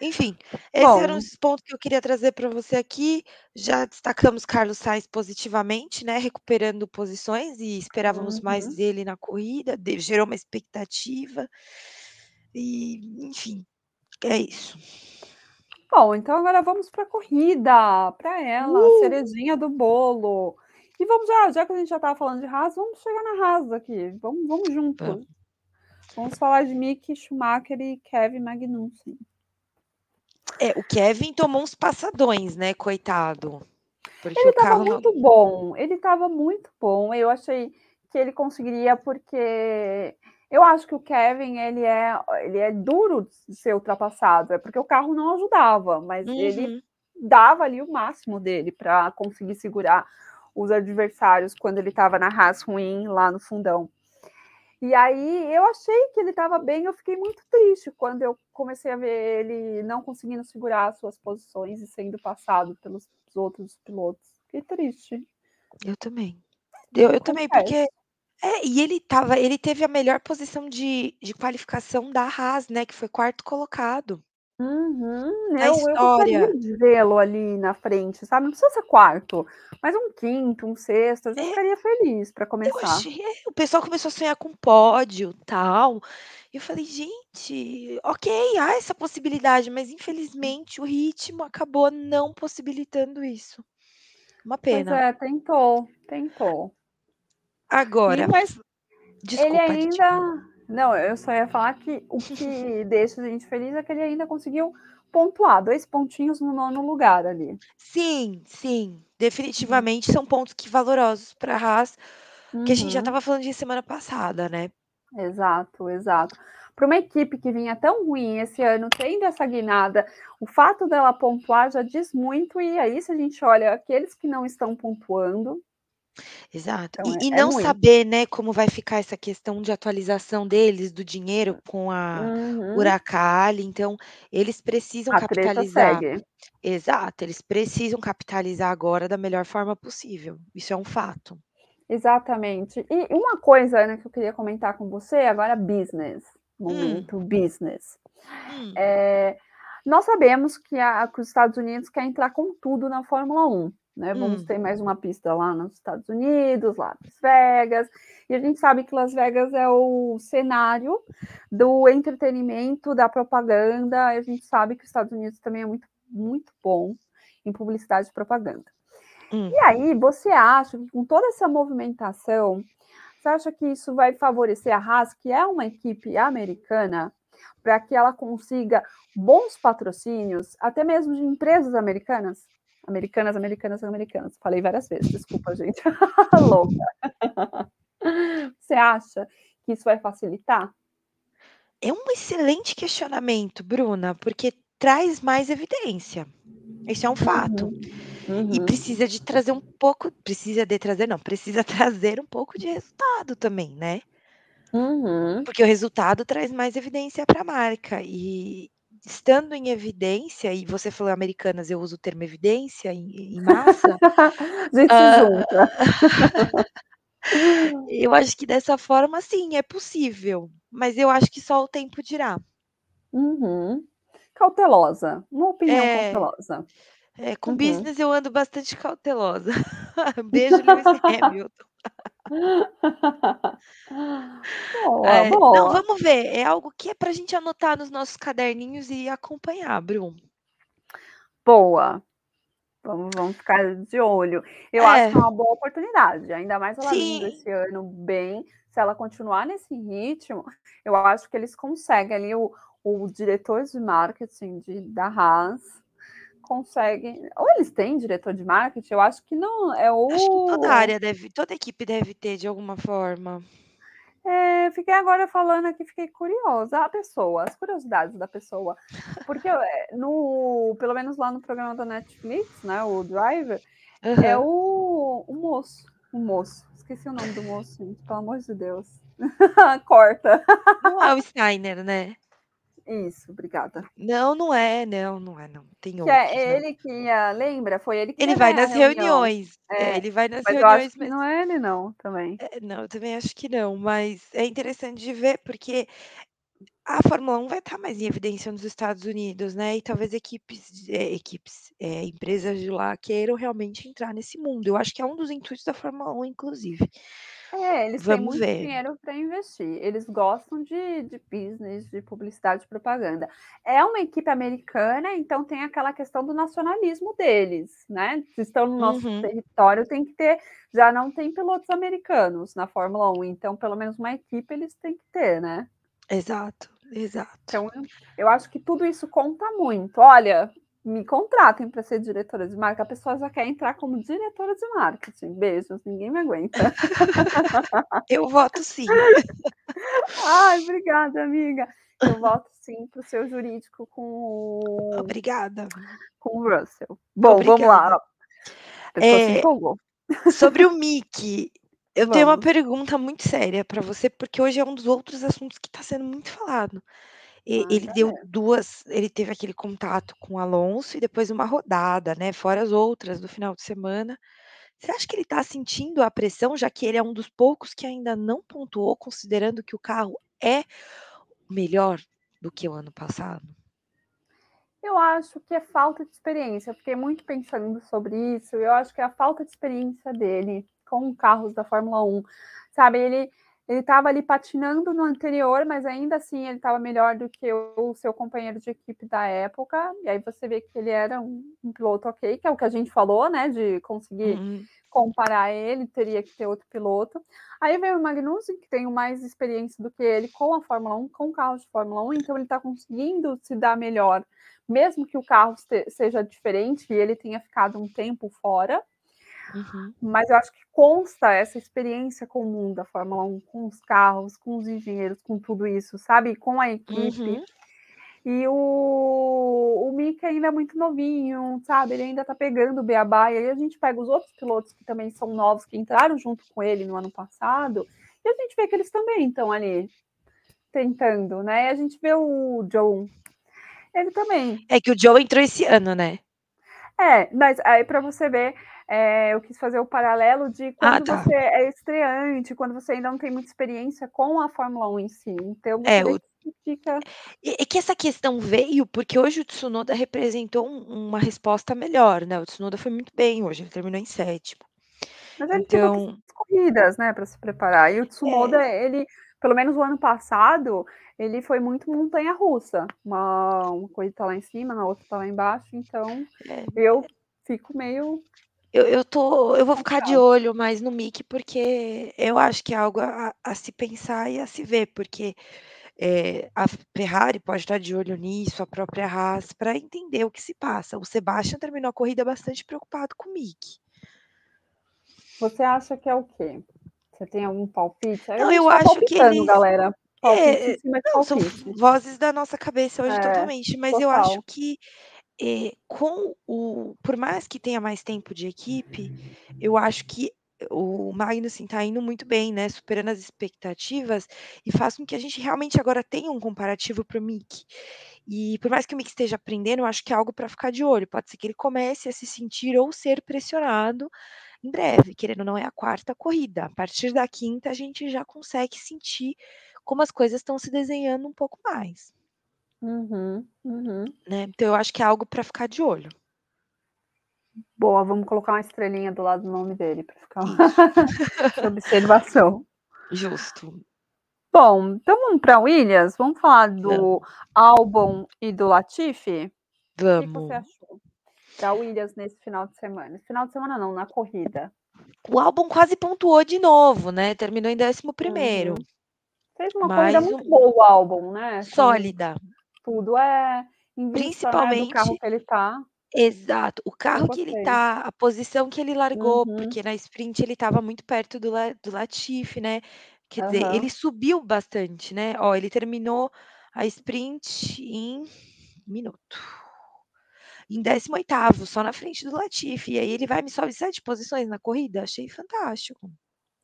Enfim, esses eram Bom. os pontos que eu queria trazer para você aqui. Já destacamos Carlos Sainz positivamente, né, recuperando posições e esperávamos mais Uhum. dele na corrida, de gerou uma expectativa. E, enfim, é isso. Bom, então agora vamos pra corrida, pra ela, a Uh! cerejinha do bolo. E vamos já já que a gente já estava falando de Haas, vamos chegar na Haas aqui, vamos vamos junto. Vamos. Vamos falar de Mick Schumacher e Kevin Magnussen. É, o Kevin tomou uns passadões, né, coitado. Porque Ele estava carro muito bom, ele estava muito bom. Eu achei que ele conseguiria, porque eu acho que o Kevin ele é ele é duro de ser ultrapassado, é porque o carro não ajudava, mas ele Uhum. dava ali o máximo dele pra conseguir segurar os adversários quando ele estava na Haas ruim lá no fundão. E aí eu achei que ele estava bem, eu fiquei muito triste quando eu comecei a ver ele não conseguindo segurar as suas posições e sendo passado pelos outros pilotos. Fiquei triste. Eu também. Eu eu também, porque é, e ele estava ele teve a melhor posição de de qualificação da Haas, né, que foi 4º colocado. Uhum. Na Eu eu história. gostaria de vê-lo ali na frente, sabe, não precisa ser 4º, mas um 5º, um 6º, eu É. ficaria feliz Eu começar. achei é, o pessoal começou a sonhar com pódio, tal, e eu falei: "Gente, ok, há essa possibilidade", mas infelizmente o ritmo acabou não possibilitando isso. Uma Pois pena. é, tentou, tentou. E Agora mas f ele desculpa, pode ainda não, eu só ia falar que o que deixa a gente feliz é que ele ainda conseguiu pontuar, 2 pontinhos no 9º lugar ali. Sim, sim, definitivamente são pontos que valorosos pra Haas, que a gente já Uhum. estava falando disso semana passada, né. Exato, exato. Pra uma equipe que vinha tão ruim esse ano, tendo essa guinada, o fato dela pontuar já diz muito, e aí se a gente olha aqueles que não estão pontuando Exato. então E é e é não ruim. saber, né, como vai ficar essa questão de atualização deles, do dinheiro com a Uhum. Uralkali, então eles precisam A capitalizar segue. exato, eles precisam capitalizar agora da melhor forma possível, isso é um fato. Exatamente. E uma coisa, Ana, que eu queria comentar com você, agora business, Hum. momento business. Hum. Eh, nós sabemos que a que os Estados Unidos quer entrar com tudo na Fórmula 1, né, vamos Hum. ter mais uma pista lá nos Estados Unidos, Las Vegas, e a gente sabe que Las Vegas é o cenário do entretenimento, da propaganda, a gente sabe que os Estados Unidos também é muito, muito bom em publicidade e propaganda. Hum. E aí, você acha que com toda essa movimentação, você acha que isso vai favorecer a Haas, que é uma equipe americana, pra que ela consiga bons patrocínios, até mesmo de empresas americanas? Americanas, americanas, americanas, falei várias vezes, desculpa gente, louca. Você acha que isso vai facilitar? É um excelente questionamento, Bruna, porque traz mais evidência, esse é um fato. Uhum, E uhum. precisa de trazer um pouco precisa de trazer não, precisa trazer um pouco de resultado também, né. Uhum. Porque o resultado traz mais evidência pra marca, e estando em evidência, e você falou Americanas, eu uso o termo evidência em em massa, A gente se hã, junta. eu acho que dessa forma sim, é possível, mas eu acho que só o tempo dirá. Uhum. Cautelosa, uma opinião É, cautelosa. É, com Uhum. business eu ando bastante cautelosa. Beijo Lewis Hamilton. Boa, É, não, boa. vamos ver, é algo que é pra gente anotar nos nossos caderninhos e acompanhar, Bru. Boa. Vamos vamos ficar de olho. Eu acho É. que é uma boa oportunidade, ainda mais ela vindo esse ano bem, se ela continuar nesse ritmo, eu acho que eles conseguem ali o o diretor de marketing de da Haas, consegue ou eles têm diretor de marketing? Eu acho que não, é Acho que toda o área deve toda equipe deve ter de alguma forma. É, fiquei agora falando aqui, fiquei curiosa, a pessoa, as curiosidades da pessoa, porque, eh, no pelo menos lá no programa da Netflix, né, o Driver, é Aham. o o moço, o moço, esqueci o nome do moço gente, pelo amor de Deus. Corta. Não é o Steiner, né? Isso, obrigada. Não, não é, não, não é não, tem Que outros, é ele que ia lembra? Foi ele que Ele vai nas reuniões, é, É, ele vai nas mas eu acho reuniões, que mas não é ele não, também. É, não, eu também acho que não, mas é interessante de ver, porque a Fórmula 1 vai estar mais em evidência nos Estados Unidos, né, e talvez equipes eh, equipes, eh, empresas de lá queiram realmente entrar nesse mundo. Eu acho que é um dos intuitos da Fórmula 1 inclusive. É, eles têm Vamos muito ver. dinheiro para investir, eles gostam de de business, de publicidade e propaganda. É uma equipe americana, então tem aquela questão do nacionalismo deles, né, se estão no nosso Uhum. território tem que ter já não tem pilotos americanos na Fórmula 1, então pelo menos uma equipe eles têm que ter, né. Exato, exato. Então, eu acho que tudo isso conta muito. Olha, me contratem para ser diretora de marca, a pessoa já quer entrar como diretora de marketing. Beijos, ninguém me aguenta. Eu voto sim. Ai, obrigada, amiga. Eu voto sim para o seu jurídico com o Obrigada. com o Russell. Bom, vamos Obrigada. lá. A pessoa se Eh, empolgou. sobre o Mickey, eu tenho uma Vamos. pergunta muito séria para você, porque hoje é um dos outros assuntos que está sendo muito falado. E Ah, ele deu cadê? 2 ele teve aquele contato com o Alonso e depois uma rodada, né, fora as outras do final de semana. Você acha que ele está sentindo a pressão, já que ele é um dos poucos que ainda não pontuou, considerando que o carro é melhor do que o ano passado? Eu acho que é falta de experiência, eu fiquei muito pensando sobre isso, eu acho que é a falta de experiência dele com carros da Fórmula 1, sabe, ele ele estava ali patinando no anterior, mas ainda assim ele estava melhor do que o seu companheiro de equipe da época, e aí você vê que ele era um um piloto ok, que é o que a gente falou, né, de conseguir Uhum. comparar ele, teria que ter outro piloto. Aí veio o Magnussen, que tem mais experiência do que ele com a Fórmula 1, com carros de Fórmula 1, então ele está conseguindo se dar melhor, mesmo que o carro se seja diferente e ele tenha ficado um tempo fora. Uhum. Mas eu acho que consta essa experiência comum da Fórmula 1, com os carros, com os engenheiros, com tudo isso, sabe, com a equipe. Uhum. E o o Mick ainda é muito novinho, sabe, ele ainda está pegando o beabá, e aí a gente pega os outros pilotos que também são novos, que entraram junto com ele no ano passado, e a gente vê que eles também estão ali tentando, né, e a gente vê o John, ele também. É que o Joe entrou esse ano, né. É, mas aí para você ver, eh, eu quis fazer o paralelo de Ah, quando tá. você é estreante, quando você ainda não tem muita experiência com a Fórmula 1 em si, então É, o que fica É é que essa questão veio, porque hoje o Tsunoda representou um uma resposta melhor, né, o Tsunoda foi muito bem hoje, ele terminou em 7º. Mas ele teve Então corridas, né, para se preparar, e o Tsunoda, É. ele pelo menos o ano passado, ele foi muito montanha-russa, uma uma corrida tá lá em cima, na outra tá lá embaixo, então É. eu fico meio Eu eu tô eu vou ficar de olho mais no Mick, porque eu acho que é algo a a se pensar e a se ver, porque, eh, a Ferrari pode estar de olho nisso, a própria Haas, para entender o que se passa. O Sebastian terminou a corrida bastante preocupado com o Mick. Você acha que é o quê? Você tem algum palpite? Aí Não, eu tá acho que eles galera, palpite é, cima de não, são palpite. vozes da nossa cabeça hoje É, totalmente, mas eu acho total. que, eh, com o por mais que tenha mais tempo de equipe, eu acho que o Magnussen tá indo muito bem, né, superando as expectativas, e faz com que a gente realmente agora tenha um comparativo para o Mick. E por mais que o Mick esteja aprendendo, eu acho que é algo para ficar de olho, pode ser que ele comece a se sentir ou ser pressionado em breve, querendo ou não é a 4ª corrida, a partir da 5ª a gente já consegue sentir como as coisas estão se desenhando um pouco mais. Uhum, uhum. Né, então eu acho que é algo para ficar de olho. Boa, vamos colocar uma estrelinha do lado do nome dele para ficar Isso. observação. Justo. Bom, então vamos pra Williams? Vamos falar Vamos. do Albon e do Latifi? O que você Vamos. achou da Williams nesse final de semana? Final de semana não, na corrida. O Albon quase pontuou de novo, né, terminou em 11º. Uhum. Fez uma corrida Mais muito um boa o Albon, né, com Sólida. Tudo, é, né, do carro Principalmente que ele tá. exato, o carro que ele tá, a posição que ele largou, Uhum. porque na sprint ele estava muito perto do La do Latifi, né, quer dizer, Aham. ele subiu bastante, né, ó, ele terminou a sprint em minuto. Em 18º, só na frente do Latifi, e aí ele vai me sobe 7 posições na corrida, achei fantástico.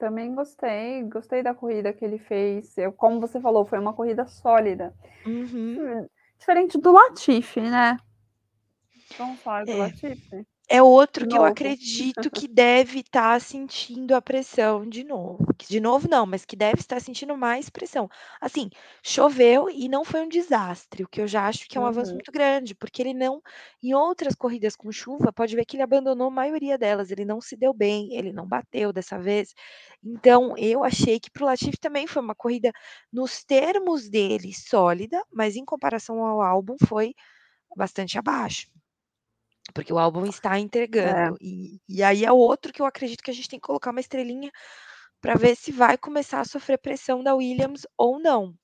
Também gostei, gostei da corrida que ele fez. Eu, como você falou, foi uma corrida sólida. Uhum. Diferente do Latifi, né? Vamos falar do É. Latifi? É outro que eu acredito que deve estar sentindo a pressão de novo. De novo não, mas que deve estar sentindo mais pressão. Assim, choveu e não foi um desastre, o que eu já acho que é um avanço Uhum. muito grande, porque ele não em outras corridas com chuva, pode ver que ele abandonou a maioria delas, ele não se deu bem, ele não bateu dessa vez. Então, eu achei que para o Latifi também foi uma corrida, nos termos dele, sólida, mas em comparação ao álbum foi bastante abaixo. Porque o álbum está entregando. E, e aí é outro que eu acredito que a gente tem que colocar uma estrelinha para ver se vai começar a sofrer pressão da Williams ou não.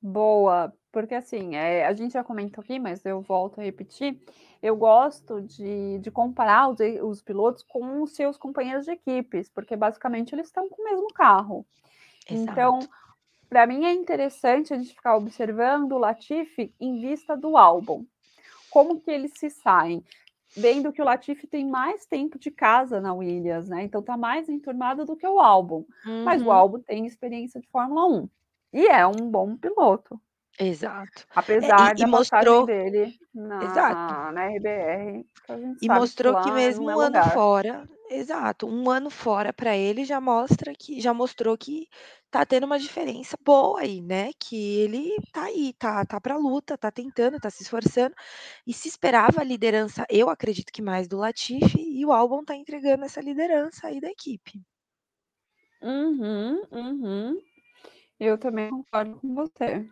Boa, porque assim, é, a gente já comentou aqui, mas eu volto a repetir. Eu gosto de, de comparar os, os pilotos com os seus companheiros de equipes, porque basicamente eles estão com o mesmo carro. Então, Exato. para mim é interessante a gente ficar observando o Latifi em vista do álbum. Como que eles se saem? Vendo que o Latifi tem mais tempo de casa na Williams, né? Então tá mais enturmado do que o álbum. Mas o Uhum, álbum tem experiência de Fórmula 1. E é um bom piloto. Exato. É, Apesar e, e da mostrou. passagem dele Exato. na, na RBR, gente E mostrou que que mesmo é um ano lugar. fora, exato, um ano fora para ele já mostra que já mostrou que tá tendo uma diferença boa aí, né? Que ele tá aí, tá, tá para luta, tá tentando, tá se esforçando. E se esperava a liderança, eu acredito que mais do Latifi, e o Albon tá entregando essa liderança aí da equipe. Uhum, uhum. Eu também concordo com você.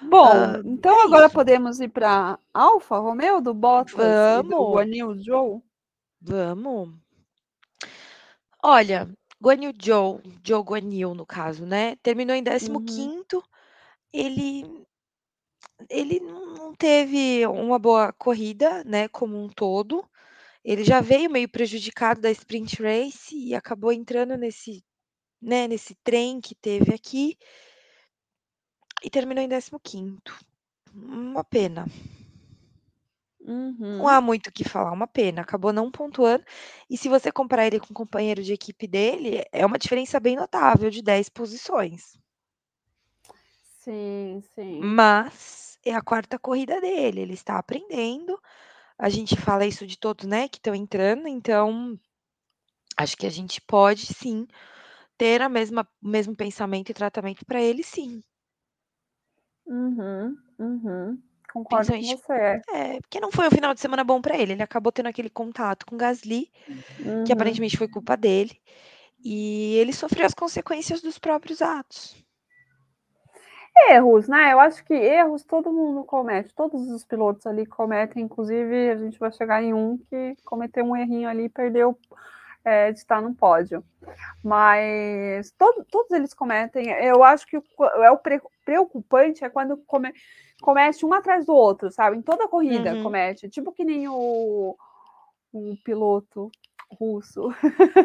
Bom, Ah, então é agora isso. podemos ir para Alfa Romeo do Bottas e do Vamos. Guan Yu Zhou? Vamos. Olha, Guan Yu Zhou, Zhou Guan Yu no caso, né? Terminou em 15º. Ele ele não não teve uma boa corrida, né, como um todo. Ele já veio meio prejudicado da sprint race e acabou entrando nesse, né, nesse trem que teve aqui. E terminou em 15º. Uma pena. Não Uhum. há muito o que falar, uma pena. Acabou não pontuando. E se você comparar ele com o companheiro de equipe dele, é uma diferença bem notável de 10 posições. Sim, sim. Mas é a quarta corrida dele, ele está aprendendo. A gente fala isso de todos, né, que estão entrando, então acho que a gente pode sim ter a mesma o mesmo pensamento e tratamento para ele sim. Uhum, uhum. Concordo com Principalmente você. é, porque não foi um final de semana bom para ele, ele acabou tendo aquele contato com o Gasly, que Uhum. aparentemente foi culpa dele, e ele sofreu as consequências dos próprios atos. Erros, né? Eu acho que erros todo mundo comete, todos os pilotos ali cometem, inclusive a gente vai chegar em um que cometeu um errinho ali e perdeu é, de estar no pódio. Mas todo, todos eles cometem. Eu acho que o, é o pre, preocupante é quando come, comete um atrás do outro, sabe? Em toda corrida Uhum. comete. Tipo que nem o, o piloto russo.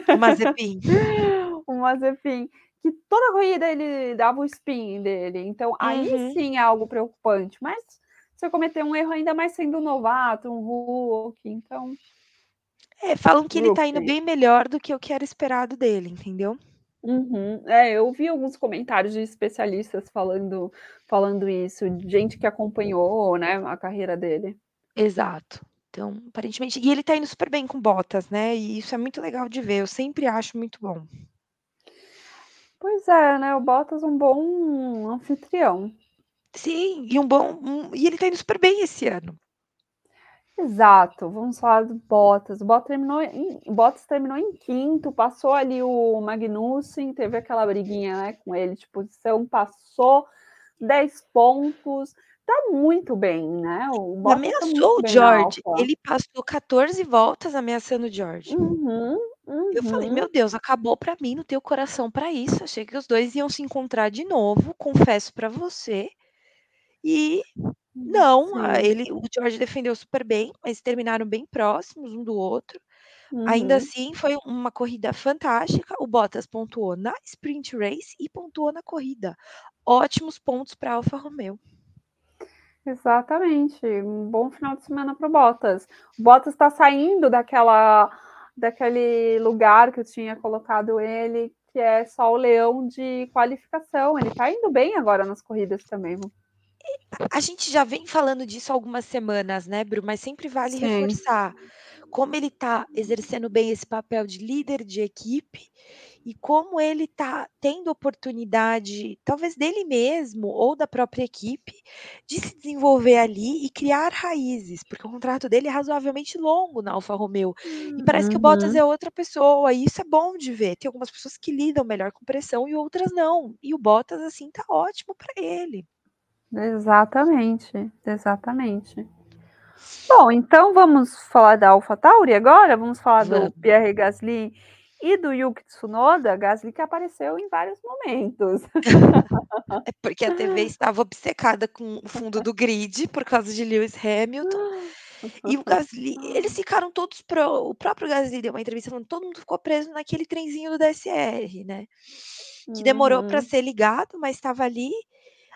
O Mazepin. o Mazepin. Que toda corrida ele dava o spin dele. Então, aí Uhum. sim é algo preocupante. Mas você cometer um erro, ainda mais sendo um novato, um rookie, então. É, falam que ele tá indo bem melhor do que o que era esperado dele, entendeu? Uhum. É, eu vi alguns comentários de especialistas falando, falando isso, de gente que acompanhou, né, a carreira dele. Exato. Então, aparentemente. E ele tá indo super bem com botas, né? E isso é muito legal de ver. Eu sempre acho muito bom. Pois é, né? O Bottas um bom anfitrião. Sim, e um bom. Um, e ele tá indo super bem esse ano. Exato, vamos falar do Bottas. O Bottas terminou em, Bottas terminou em quinto, passou ali o Magnussen, teve aquela briguinha né, com ele de posição, passou 10 pontos. Tá muito bem, né? O Bottas ameaçou tá o George. Ele passou 14 voltas ameaçando o George. Uhum, uhum. Eu falei, meu Deus, acabou para mim, não tenho coração para isso. Achei que os dois iam se encontrar de novo, confesso para você. E não, Sim. ele, o George defendeu super bem, mas terminaram bem próximos um do outro. Uhum. Ainda assim, foi uma corrida fantástica. O Bottas pontuou na sprint race e pontuou na corrida. Ótimos pontos para Alfa Romeo. Exatamente. Um bom final de semana para o Bottas. O Bottas está saindo daquela daquele lugar que eu tinha colocado ele, que é só o leão de qualificação. Ele tá indo bem agora nas corridas também. A gente já vem falando disso há algumas semanas, né, Bru? Mas sempre vale Sim. reforçar como ele está exercendo bem esse papel de líder de equipe e como ele está tendo oportunidade, talvez dele mesmo ou da própria equipe, de se desenvolver ali e criar raízes, porque o contrato dele é razoavelmente longo na Alfa Romeo. E parece que o Bottas Uhum. é outra pessoa, e isso é bom de ver. Tem algumas pessoas que lidam melhor com pressão e outras não. E o Bottas, assim, tá ótimo para ele. Exatamente, exatamente. Bom, então vamos falar da AlphaTauri agora? Vamos falar do Pierre Gasly e do Yuki Tsunoda, Gasly que apareceu em vários momentos. É porque a TV estava obcecada com o fundo do grid por causa de Lewis Hamilton. E o Gasly, eles ficaram todos pro, o próprio Gasly deu uma entrevista falando, todo mundo ficou preso naquele trenzinho do DSR, né? Que demorou para Uhum. ser ligado, mas estava ali.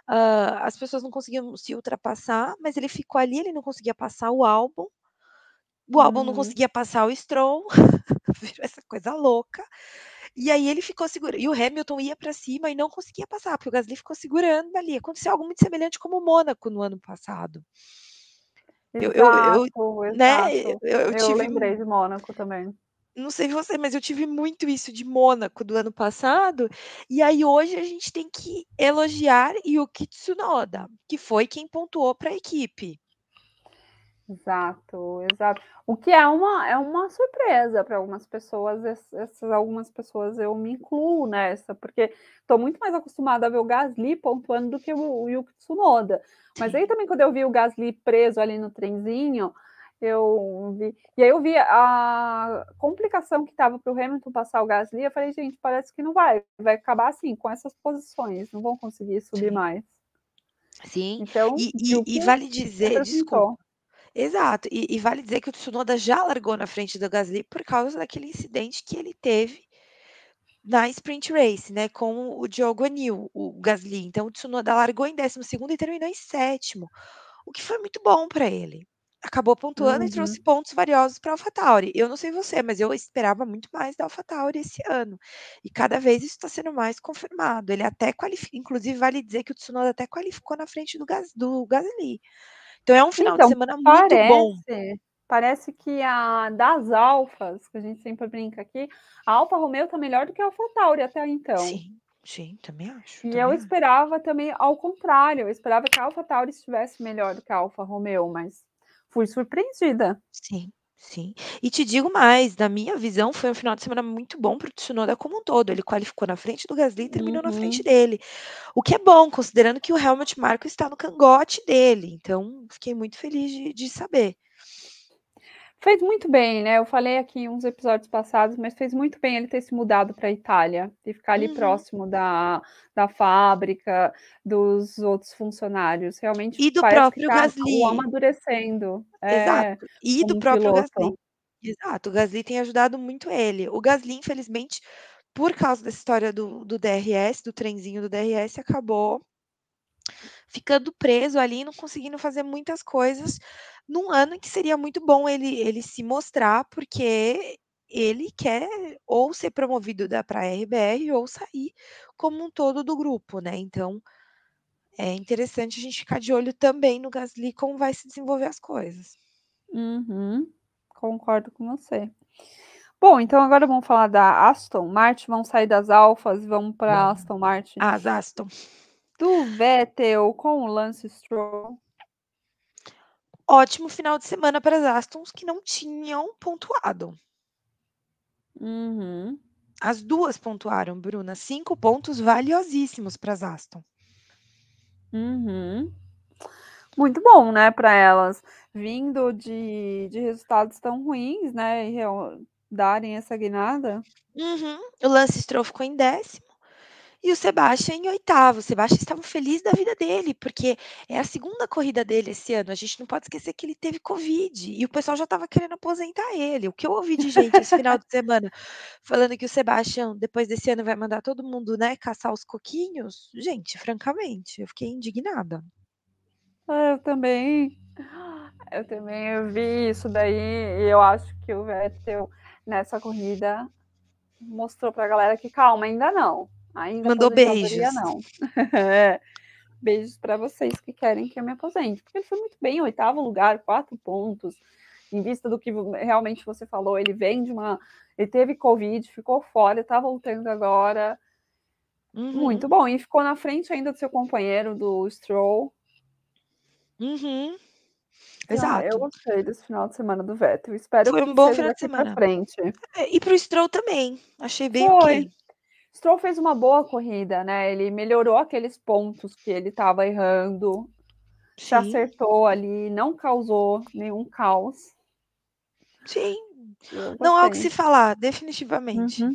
Ah, as pessoas não conseguiam se ultrapassar, mas ele ficou ali, ele não conseguia passar o álbum. O álbum não Uhum. conseguia passar o Stroll, virou essa coisa louca. E aí ele ficou segurando. E o Hamilton ia para cima e não conseguia passar, porque o Gasly ficou segurando ali. Aconteceu algo muito semelhante como o Mônaco no ano passado. Eu, eu, eu, Exato, né, exato. eu, eu Eu tive. lembrei de Mônaco também. Não sei você, mas eu tive muito isso de Mônaco do ano passado. E aí hoje a gente tem que elogiar Yuki Tsunoda, que foi quem pontuou para a equipe. Exato, exato. O que é uma, é uma surpresa para algumas pessoas, ess- essas algumas pessoas eu me incluo nessa, porque estou muito mais acostumada a ver o Gasly pontuando do que o, o Yuki Tsunoda. Mas aí também quando eu vi o Gasly preso ali no trenzinho, eu vi. E aí eu vi a complicação que estava para o Hamilton passar o Gasly, eu falei, gente, parece que não vai, vai acabar assim, com essas posições, não vão conseguir subir Sim. mais. Sim. Então, E, e- e vale dizer, desculpa. Exato. E, e vale dizer que o Tsunoda já largou na frente do Gasly por causa daquele incidente que ele teve na sprint race, né, com o Diogo Anil, o Gasly. Então o Tsunoda largou em 12 e terminou em sétimo, o que foi muito bom para ele. Acabou pontuando e Uhum. trouxe pontos valiosos para a AlphaTauri. Eu não sei você, mas eu esperava muito mais da AlphaTauri esse ano. E cada vez isso está sendo mais confirmado. Ele até qualificou, inclusive vale dizer que o Tsunoda até qualificou na frente do, Gas, do Gasly. Então é um final de Então, semana muito bom. parece, parece que a das Alfas, que a gente sempre brinca aqui, a Alfa Romeo tá melhor do que a Alfa Tauri até então. Sim, sim, também acho. E também eu acho. esperava também ao contrário, eu esperava que a Alfa Tauri estivesse melhor do que a Alfa Romeo, mas fui surpreendida. Sim, sim. E te digo mais, na minha visão, foi um final de semana muito bom para o Tsunoda como um todo. Ele qualificou na frente do Gasly e terminou na frente Uhum. dele. O que é bom, considerando que o Helmut Marko está no cangote dele. Então, fiquei muito feliz de, de saber. Fez muito bem, né? Eu falei aqui uns episódios passados, mas fez muito bem ele ter se mudado para a Itália e ficar ali Uhum. próximo da, da fábrica, dos outros funcionários. Realmente E do próprio tá o Gasly. amadurecendo. É, Exato. E do próprio piloto. Gasly. Exato. O Gasly tem ajudado muito ele. O Gasly, infelizmente, por causa dessa história do, do DRS, do trenzinho do DRS, acabou ficando preso ali, não conseguindo fazer muitas coisas num ano em que seria muito bom ele, ele se mostrar, porque ele quer ou ser promovido para a RBR ou sair como um todo do grupo, né? Então é interessante a gente ficar de olho também no Gasly como vai se desenvolver as coisas. Uhum, concordo com você. Bom, então agora vamos falar da Aston Martin. Vamos sair das Alfas e vamos para a Aston Martin. As Aston. Do Vettel com o Lance Stroll. Ótimo final de semana para as Astons que não tinham pontuado. Uhum. As duas pontuaram, Bruna. Cinco pontos valiosíssimos para as Aston. Uhum. Muito bom, né, para elas, vindo de, de resultados tão ruins, né, e darem essa guinada. Uhum. O Lance Stroll ficou em décimo e o Sebastian em oitavo. O Sebastian estava feliz da vida dele, porque é a segunda corrida dele esse ano. A gente não pode esquecer que ele teve Covid e o pessoal já estava querendo aposentar ele. O que eu ouvi de gente esse final de semana falando que o Sebastian, depois desse ano, vai mandar todo mundo, né, caçar os coquinhos. Gente, francamente, eu fiquei indignada. É, Eu também. Eu também vi isso daí e eu acho que o Vettel nessa corrida mostrou para a galera que calma, ainda não. Ainda Mandou beijos. Não. é. Beijos para vocês que querem que eu me aposente, porque ele foi muito bem, oitavo lugar, quatro pontos. Em vista do que realmente você falou, ele vem de uma. Ele teve Covid, ficou fora, está voltando agora. Uhum. Muito bom. E ficou na frente ainda do seu companheiro, do Stroll. Uhum. Exato. eu gostei desse final de semana do Vettel. Espero Foi um bom final de semana. Frente. É, e pro Stroll também. Achei bem Foi. ok. Stroll fez uma boa corrida, né? Ele melhorou aqueles pontos que ele estava errando. Sim. Se acertou ali, não causou nenhum caos. Sim. Não há o que se falar, definitivamente. Uhum.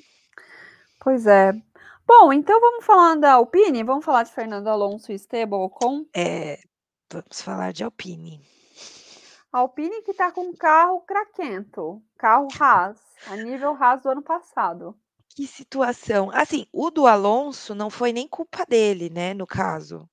Pois é. Bom, então vamos falar da Alpine? Vamos falar de Fernando Alonso e Esteban Ocon? É, vamos falar de Alpine. Alpine que está com um carro craquento, carro Haas, a nível Haas do ano passado. Que situação. Assim, o do Alonso não foi nem culpa dele, né, no caso.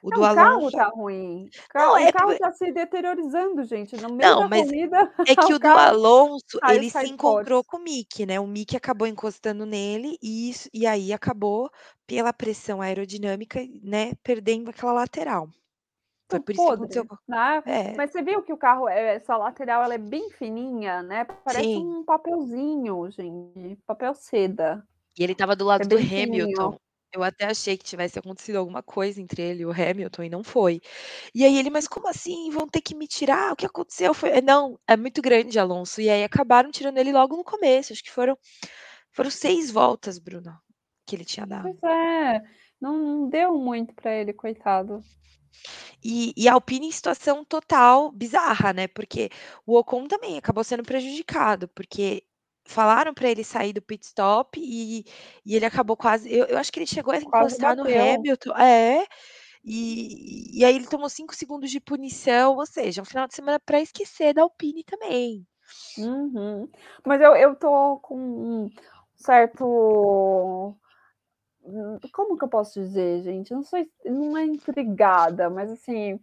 O não, do Alonso. O carro tá ruim. O carro, não, é... o carro tá se deteriorizando, gente. No meio não, da mas corrida. É que o do Alonso, ele se encontrou com o Mick, né? O Mick acabou encostando nele e, isso, e aí acabou, pela pressão aerodinâmica, né, perdendo aquela lateral. Foi por isso podre, que aconteceu. Né? É. Mas você viu que o carro, é, essa lateral, ela é bem fininha, né? Parece Sim. um papelzinho, gente. Papel seda. E ele tava do lado é do Hamilton. Fininho. Eu até achei que tivesse acontecido alguma coisa entre ele e o Hamilton e não foi. E aí ele, mas como assim? Vão ter que me tirar? O que aconteceu? Foi... Não, é muito grande, Alonso. E aí acabaram tirando ele logo no começo. Acho que foram, foram seis voltas, Bruno, que ele tinha dado. Pois é, não, não deu muito para ele, coitado. E, e a Alpine em situação total bizarra, né? Porque o Ocon também acabou sendo prejudicado, porque falaram para ele sair do pit stop e, e ele acabou quase. Eu, eu acho que ele chegou a encostar no Hamilton. É. E, e aí ele tomou cinco segundos de punição, ou seja, um final de semana para esquecer da Alpine também. Uhum. Mas eu, eu tô com um certo como que eu posso dizer, gente? Não sou, não é intrigada, mas assim,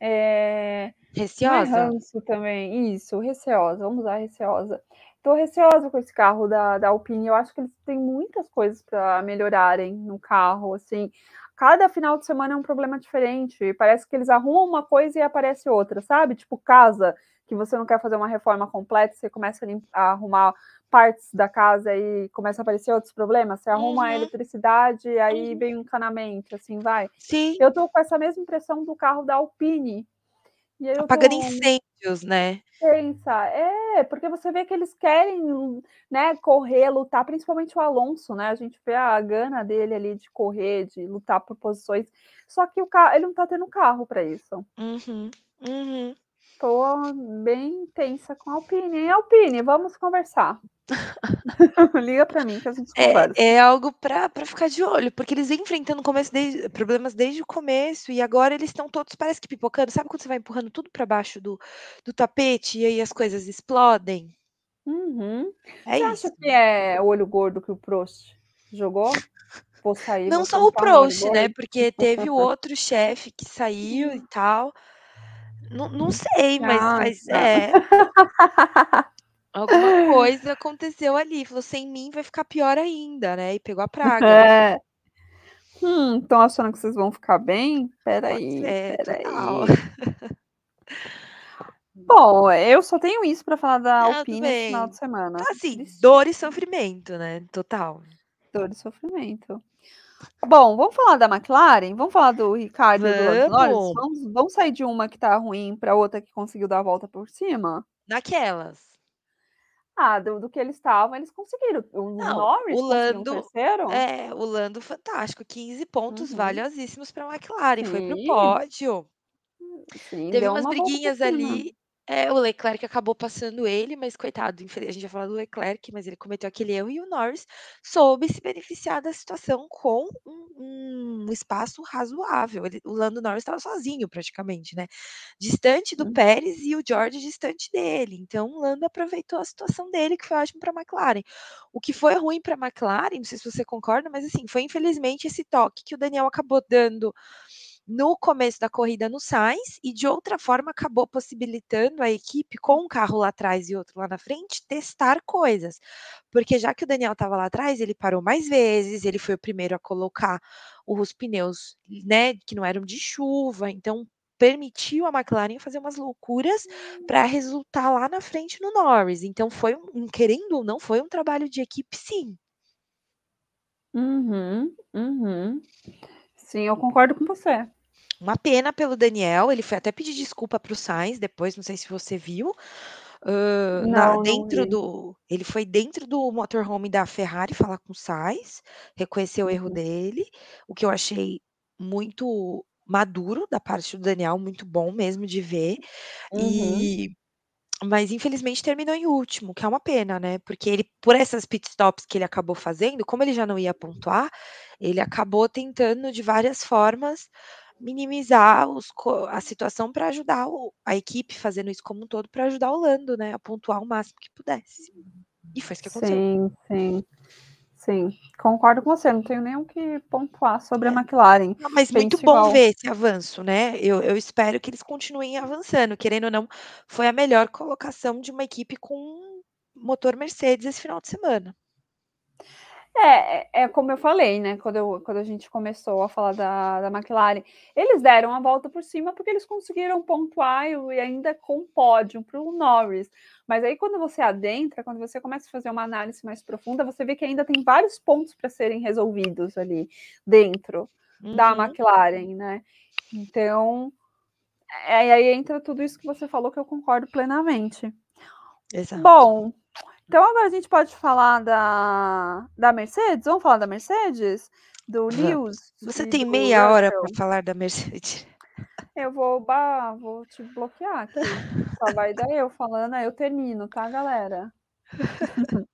é, receosa. Não é ranço também, isso, receosa. Vamos usar receosa. Estou receosa com esse carro da, da Alpine. Eu acho que eles têm muitas coisas para melhorarem no carro, assim. Cada final de semana é um problema diferente. Parece que eles arrumam uma coisa e aparece outra, sabe? Tipo casa, que você não quer fazer uma reforma completa, você começa a, a arrumar partes da casa e começa a aparecer outros problemas. Você arruma uhum. a eletricidade, aí uhum. vem um encanamento, assim vai. Sim. Eu tô com essa mesma impressão do carro da Alpine. E aí Apagando tô... incêndios, né? Pensa, é, porque você vê que eles querem, né, correr, lutar, principalmente o Alonso, né? A gente vê a gana dele ali de correr, de lutar por posições. Só que o carro, ele não tá tendo carro para isso. Uhum, uhum. Tô bem tensa com a Alpine. Hein, Alpine, vamos conversar. Liga para mim que a gente conversa. É, é algo para ficar de olho, porque eles vêm enfrentando desde, problemas desde o começo e agora eles estão todos, parece que pipocando. Sabe quando você vai empurrando tudo para baixo do, do tapete e aí as coisas explodem? Uhum. É você isso. acha que é o olho gordo que o Prost jogou? Vou sair, Não vou só o Prost, né? Porque teve o outro chefe que saiu e tal. Não, não sei, mas, mas é. Alguma coisa aconteceu ali. Falou, sem mim vai ficar pior ainda, né? E pegou a praga. É. Hum, estão achando que vocês vão ficar bem? Peraí, é, peraí. Bom, eu só tenho isso para falar da Alpine no final de semana. Tá assim, dor e sofrimento, né? Total. Dor e sofrimento. Bom, vamos falar da McLaren? Vamos falar do Ricardo e do Norris? Vamos, vamos sair de uma que tá ruim para outra que conseguiu dar a volta por cima? Daquelas. Ah, do, do que eles estavam, eles conseguiram. O Não, Norris o conseguiu um Lando, terceiro? é, o Lando fantástico, 15 pontos Uhum. valiosíssimos para a McLaren, foi pro Sim, pódio. sim, Teve umas uma briguinhas ali. É, o Leclerc acabou passando ele, mas coitado, a gente já falou do Leclerc, mas ele cometeu aquele erro e o Norris soube se beneficiar da situação com um, um espaço razoável. Ele- o Lando Norris estava sozinho praticamente, né? Distante do Hum. Pérez e o George distante dele. Então o Lando aproveitou a situação dele, que foi ótimo para a McLaren. O que foi ruim para a McLaren, não sei se você concorda, mas assim, foi infelizmente esse toque que o Daniel acabou dando no começo da corrida no Sainz e de outra forma acabou possibilitando a equipe com um carro lá atrás e outro lá na frente testar coisas. Porque já que o Daniel estava lá atrás, ele parou mais vezes, ele foi o primeiro a colocar os pneus, né, que não eram de chuva, então permitiu a McLaren fazer umas loucuras para resultar lá na frente no Norris. Então foi um, querendo ou não, foi um trabalho de equipe, sim. Uhum, uhum. Sim, eu concordo com você. Uma pena pelo Daniel, ele foi até pedir desculpa para o Sainz depois, não sei se você viu. Uh, na, Não, não dentro vi. do, ele foi dentro do motorhome da Ferrari falar com o Sainz, reconheceu o erro Uhum. dele, o que eu achei muito maduro da parte do Daniel, muito bom mesmo de ver. Uhum. E mas infelizmente terminou em último, que é uma pena, né? Porque ele, por essas pit stops que ele acabou fazendo, como ele já não ia pontuar, ele acabou tentando de várias formas minimizar os a situação para ajudar o a equipe, fazendo isso como um todo para ajudar o Lando, né, a pontuar o máximo que pudesse. E foi isso que aconteceu. Sim, sim. Sim, concordo com você, não tenho nem o que pontuar sobre É. a McLaren. Não, mas muito bom igual. ver esse avanço, né? Eu eu espero que eles continuem avançando, querendo ou não, foi a melhor colocação de uma equipe com motor Mercedes esse final de semana. É, é, é como eu falei, né? Quando, eu, quando a gente começou a falar da, da McLaren, eles deram a volta por cima porque eles conseguiram pontuar e ainda com pódio para o Norris. Mas aí, quando você adentra, quando você começa a fazer uma análise mais profunda, você vê que ainda tem vários pontos para serem resolvidos ali dentro da Uhum. McLaren, né? Então, é, aí entra tudo isso que você falou que eu concordo plenamente. Exato. Bom, então agora a gente pode falar da, da Mercedes? Vamos falar da Mercedes? Do. Lewis? Você tem meia hora para falar da Mercedes. Eu vou, bah, vou te bloquear aqui. Só vai dar eu falando, aí eu termino, tá, galera?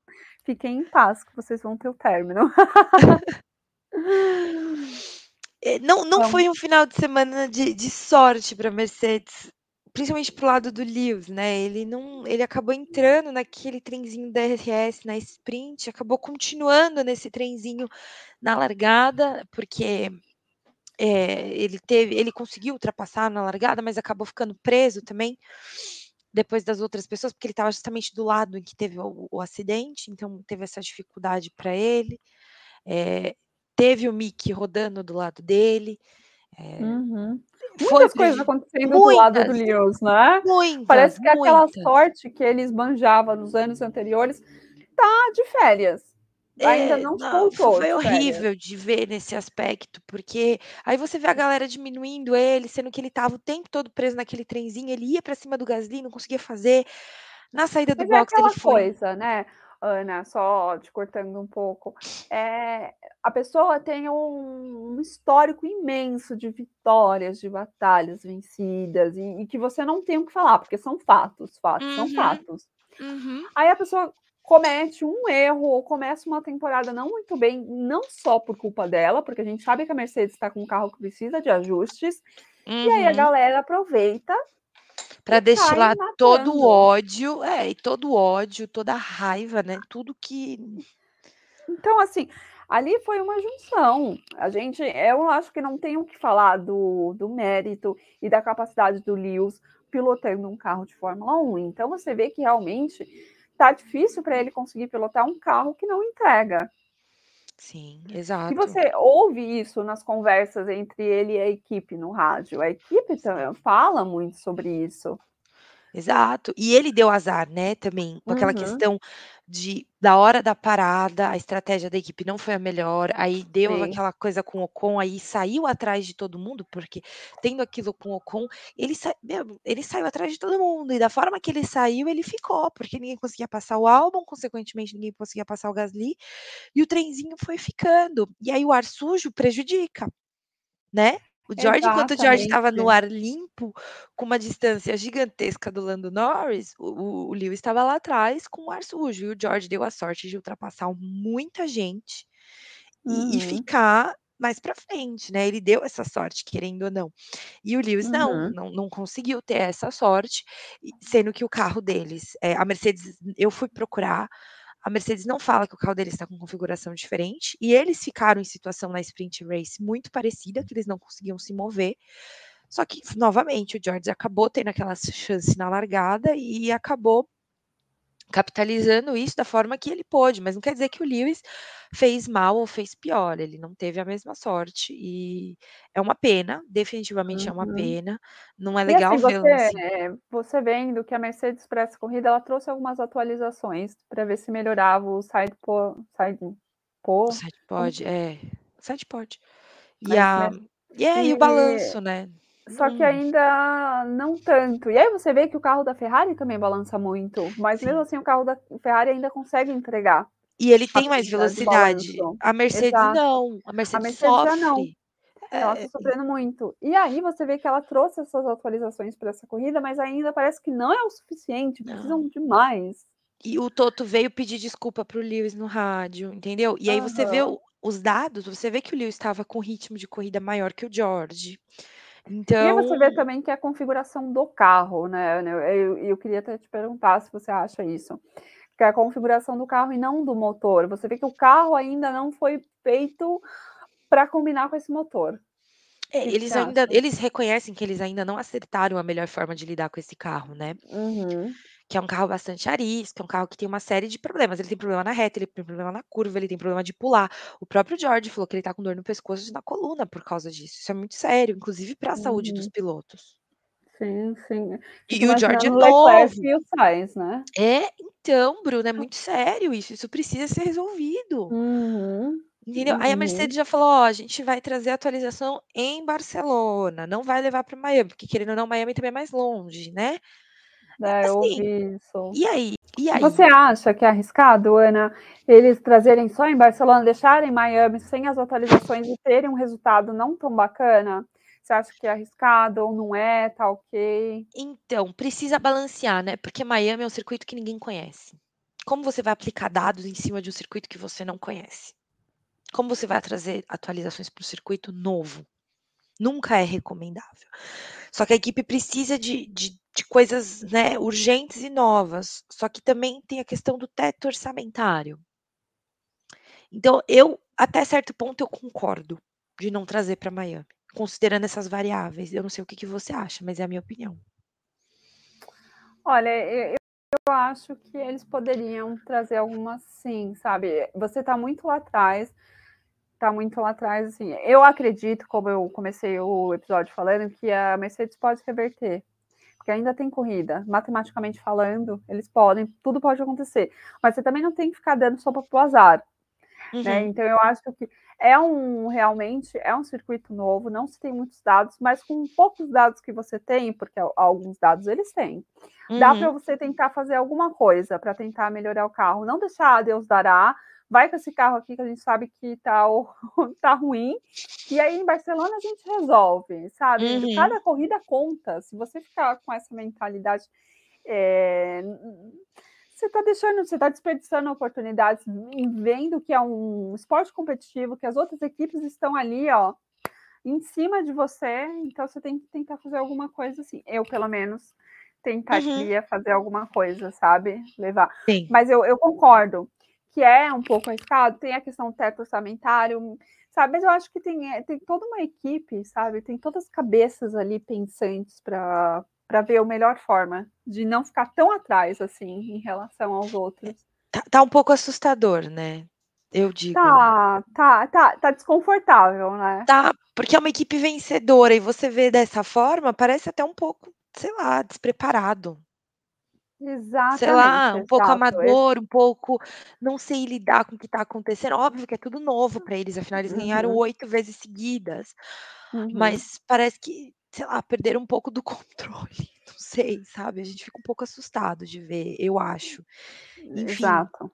Fiquem em paz que vocês vão ter o término. Eh, não não Vamos. foi um final de semana de de sorte para Mercedes, principalmente para o lado do Lewis, né, ele não ele acabou entrando naquele trenzinho DRS na sprint, acabou continuando nesse trenzinho na largada, porque, eh, ele teve ele conseguiu ultrapassar na largada, mas acabou ficando preso também, depois das outras pessoas, porque ele estava justamente do lado em que teve o o acidente, então teve essa dificuldade para ele. Eh, teve o Mick rodando do lado dele, eh, Uhum. Muitas coisas acontecendo do lado do muitas, Lewis, né? muitas, Parece que aquela muitas. sorte que ele esbanjava nos anos anteriores tá de férias. Ainda É, não não, fo voltou foi de férias. horrível de ver nesse aspecto, porque aí você vê a galera diminuindo ele, sendo que ele estava o tempo todo preso naquele trenzinho, ele ia para cima do Gasly, não conseguia fazer. Na saída do Mas é box ele aquela foi coisa, né, Ana, só te cortando um pouco, eh, a pessoa tem um um histórico imenso de vitórias, de batalhas vencidas e e que você não tem o que falar, porque são fatos, fatos são Uhum. fatos. Uhum. Aí a pessoa comete um erro ou começa uma temporada não muito bem, não só por culpa dela, porque a gente sabe que a Mercedes está com um carro que precisa de ajustes, e aí a Uhum. galera aproveita E cai destilar todo o ódio é, e todo o ódio, toda a raiva, né, tudo que Então, assim, ali foi uma junção. A gente eu acho que não tem o que falar do do mérito e da capacidade do Lewis pilotando um carro de Fórmula 1. Então você vê que realmente tá difícil para ele conseguir pilotar um carro que não entrega. Sim, E exato. você ouve isso nas conversas entre ele e a equipe no rádio. A equipe tam fala muito sobre isso. Exato. E ele deu azar, né, também, com aquela Uhum. questão de da hora da parada, a estratégia da equipe não foi a melhor, aí deu Sim. aquela coisa com o Ocon, aí saiu atrás de todo mundo, porque tendo aquilo com o Ocon, ele sa meu, ele saiu atrás de todo mundo, e da forma que ele saiu, ele ficou, porque ninguém conseguia passar o Albon, consequentemente ninguém conseguia passar o Gasly, e o trenzinho foi ficando. E aí o ar sujo prejudica, né. O George enquanto o George estava no ar limpo, com uma distância gigantesca do Lando Norris, o o Lewis estava lá atrás com o ar sujo, e o George deu a sorte de ultrapassar muita gente e e Uhum. ficar mais pra frente, né, ele deu essa sorte, querendo ou não. E o Lewis não, Uhum. não não conseguiu ter essa sorte, sendo que o carro deles, eh, a Mercedes eu fui procurar, A Mercedes não fala que o carro deles está com configuração diferente, e eles ficaram em situação na sprint race muito parecida, que eles não conseguiam se mover. Só que, novamente, o George acabou tendo aquela chance na largada e acabou capitalizando isso da forma que ele pôde, mas não quer dizer que o Lewis fez mal ou fez pior, ele não teve a mesma sorte e é uma pena, definitivamente é uma Uhum. pena, não é E legal assim, vê-lo você, assim. eh, você vendo que a Mercedes para essa corrida, ela trouxe algumas atualizações para ver se melhorava o side po side O po side pod, é, side pod. E isso a mesmo. e é, e o balanço, né, só que ainda não tanto. E aí você vê que o carro da Ferrari também balança muito, mas mesmo Sim. assim o carro da Ferrari ainda consegue entregar E ele tem mais velocidade, a Mercedes Exato. não, a A Mercedes Mercedes já não. sofre. Ela está É, sofrendo muito. E aí você vê que ela trouxe essas atualizações para essa corrida, mas ainda parece que não é o suficiente, precisam de mais. E o Toto veio pedir desculpa para o Lewis no rádio, entendeu? E aí você vê o os dados, você vê que o Lewis estava com ritmo de corrida maior que o George. E Então você vê também que a configuração do carro, né, né, eu eu queria até te perguntar se você acha isso, que é a configuração do carro e não do motor, você vê que o carro ainda não foi feito para combinar com esse motor. É, eles ainda acha? eles reconhecem que eles ainda não acertaram a melhor forma de lidar com esse carro, né. Uhum. Que é um carro bastante arisco, é um carro que tem uma série de problemas, ele tem problema na reta, ele tem problema na curva, ele tem problema de pular. O próprio George falou que ele está com dor no pescoço e na coluna por causa disso, isso é muito sério, inclusive para a saúde dos Uhum. pilotos. Sim, sim. E o George é novo. e o Sainz, né. É, então Bruna, é muito sério isso, isso precisa ser resolvido. Uhum. Entendeu? Aí a Uhum. Mercedes já falou: "Ó, a gente vai trazer atualização em Barcelona, não vai levar para Miami", porque querendo ou não Miami também é mais longe, né. É, É, eu assim, ouvi isso. e aí e Você aí? acha que é arriscado, Ana, eles trazerem só em Barcelona, deixarem Miami sem as atualizações e terem um resultado não tão bacana? Você acha que é arriscado ou não é, tá ok? Então, precisa balancear, né, porque Miami é um circuito que ninguém conhece. Como você vai aplicar dados em cima de um circuito que você não conhece? Como você vai trazer atualizações para o circuito novo? Nunca é recomendável. Só que a equipe precisa de de de coisas, né, urgentes e novas, só que também tem a questão do teto orçamentário. Então eu, até certo ponto, eu concordo de não trazer para Miami, considerando essas variáveis, eu não sei o que que você acha, mas é a minha opinião. Olha, e eu acho que eles poderiam trazer algumas sim, sabe. Você está muito lá atrás, está muito lá atrás, assim, eu acredito, como eu comecei o episódio falando, que a Mercedes pode reverter, porque ainda tem corrida, matematicamente falando, eles podem, tudo pode acontecer, mas você também não tem que ficar dando sopa para o azar, né. Uhum. Então eu acho que é um realmente é um circuito novo, não se tem muitos dados, mas com poucos dados que você tem, porque alguns dados eles têm, dá para Uhum. você tentar fazer alguma coisa para tentar melhorar o carro, não deixar Deus dará, vai com esse carro aqui que a gente sabe que tá tá ruim, e aí em Barcelona a gente resolve, sabe. Uhum. Cada corrida conta, se você ficar com essa mentalidade, eh, você está deixando você está desperdiçando oportunidades vendo que é um esporte competitivo, que as outras equipes estão ali, ó, em cima de você, então você tem que tentar fazer alguma coisa assim, eu pelo menos Uhum. tentaria fazer alguma coisa, sabe, levar. Sim. Mas eu eu concordo que é um pouco arriscado, tem a questão do teto orçamentário, sabe, mas eu acho que tem tem toda uma equipe, sabe, tem todas as cabeças ali pensantes para para ver a melhor forma de não ficar tão atrás, assim, em relação aos outros. Tá tá um pouco assustador, né, eu digo. Tá, tá, tá, tá desconfortável, né. Tá, porque é uma equipe vencedora e você vê dessa forma, parece até um pouco, sei lá, despreparado. Sei Exatamente, lá, um pouco exato, esse amador, um pouco não sei lidar com o que está acontecendo, óbvio que é tudo novo para eles, afinal eles ganharam Uhum. 8 vezes seguidas, Uhum. mas parece que, sei lá, perderam um pouco do controle, não sei, sabe, a gente fica um pouco assustado de ver, eu acho. Enfim, Exato,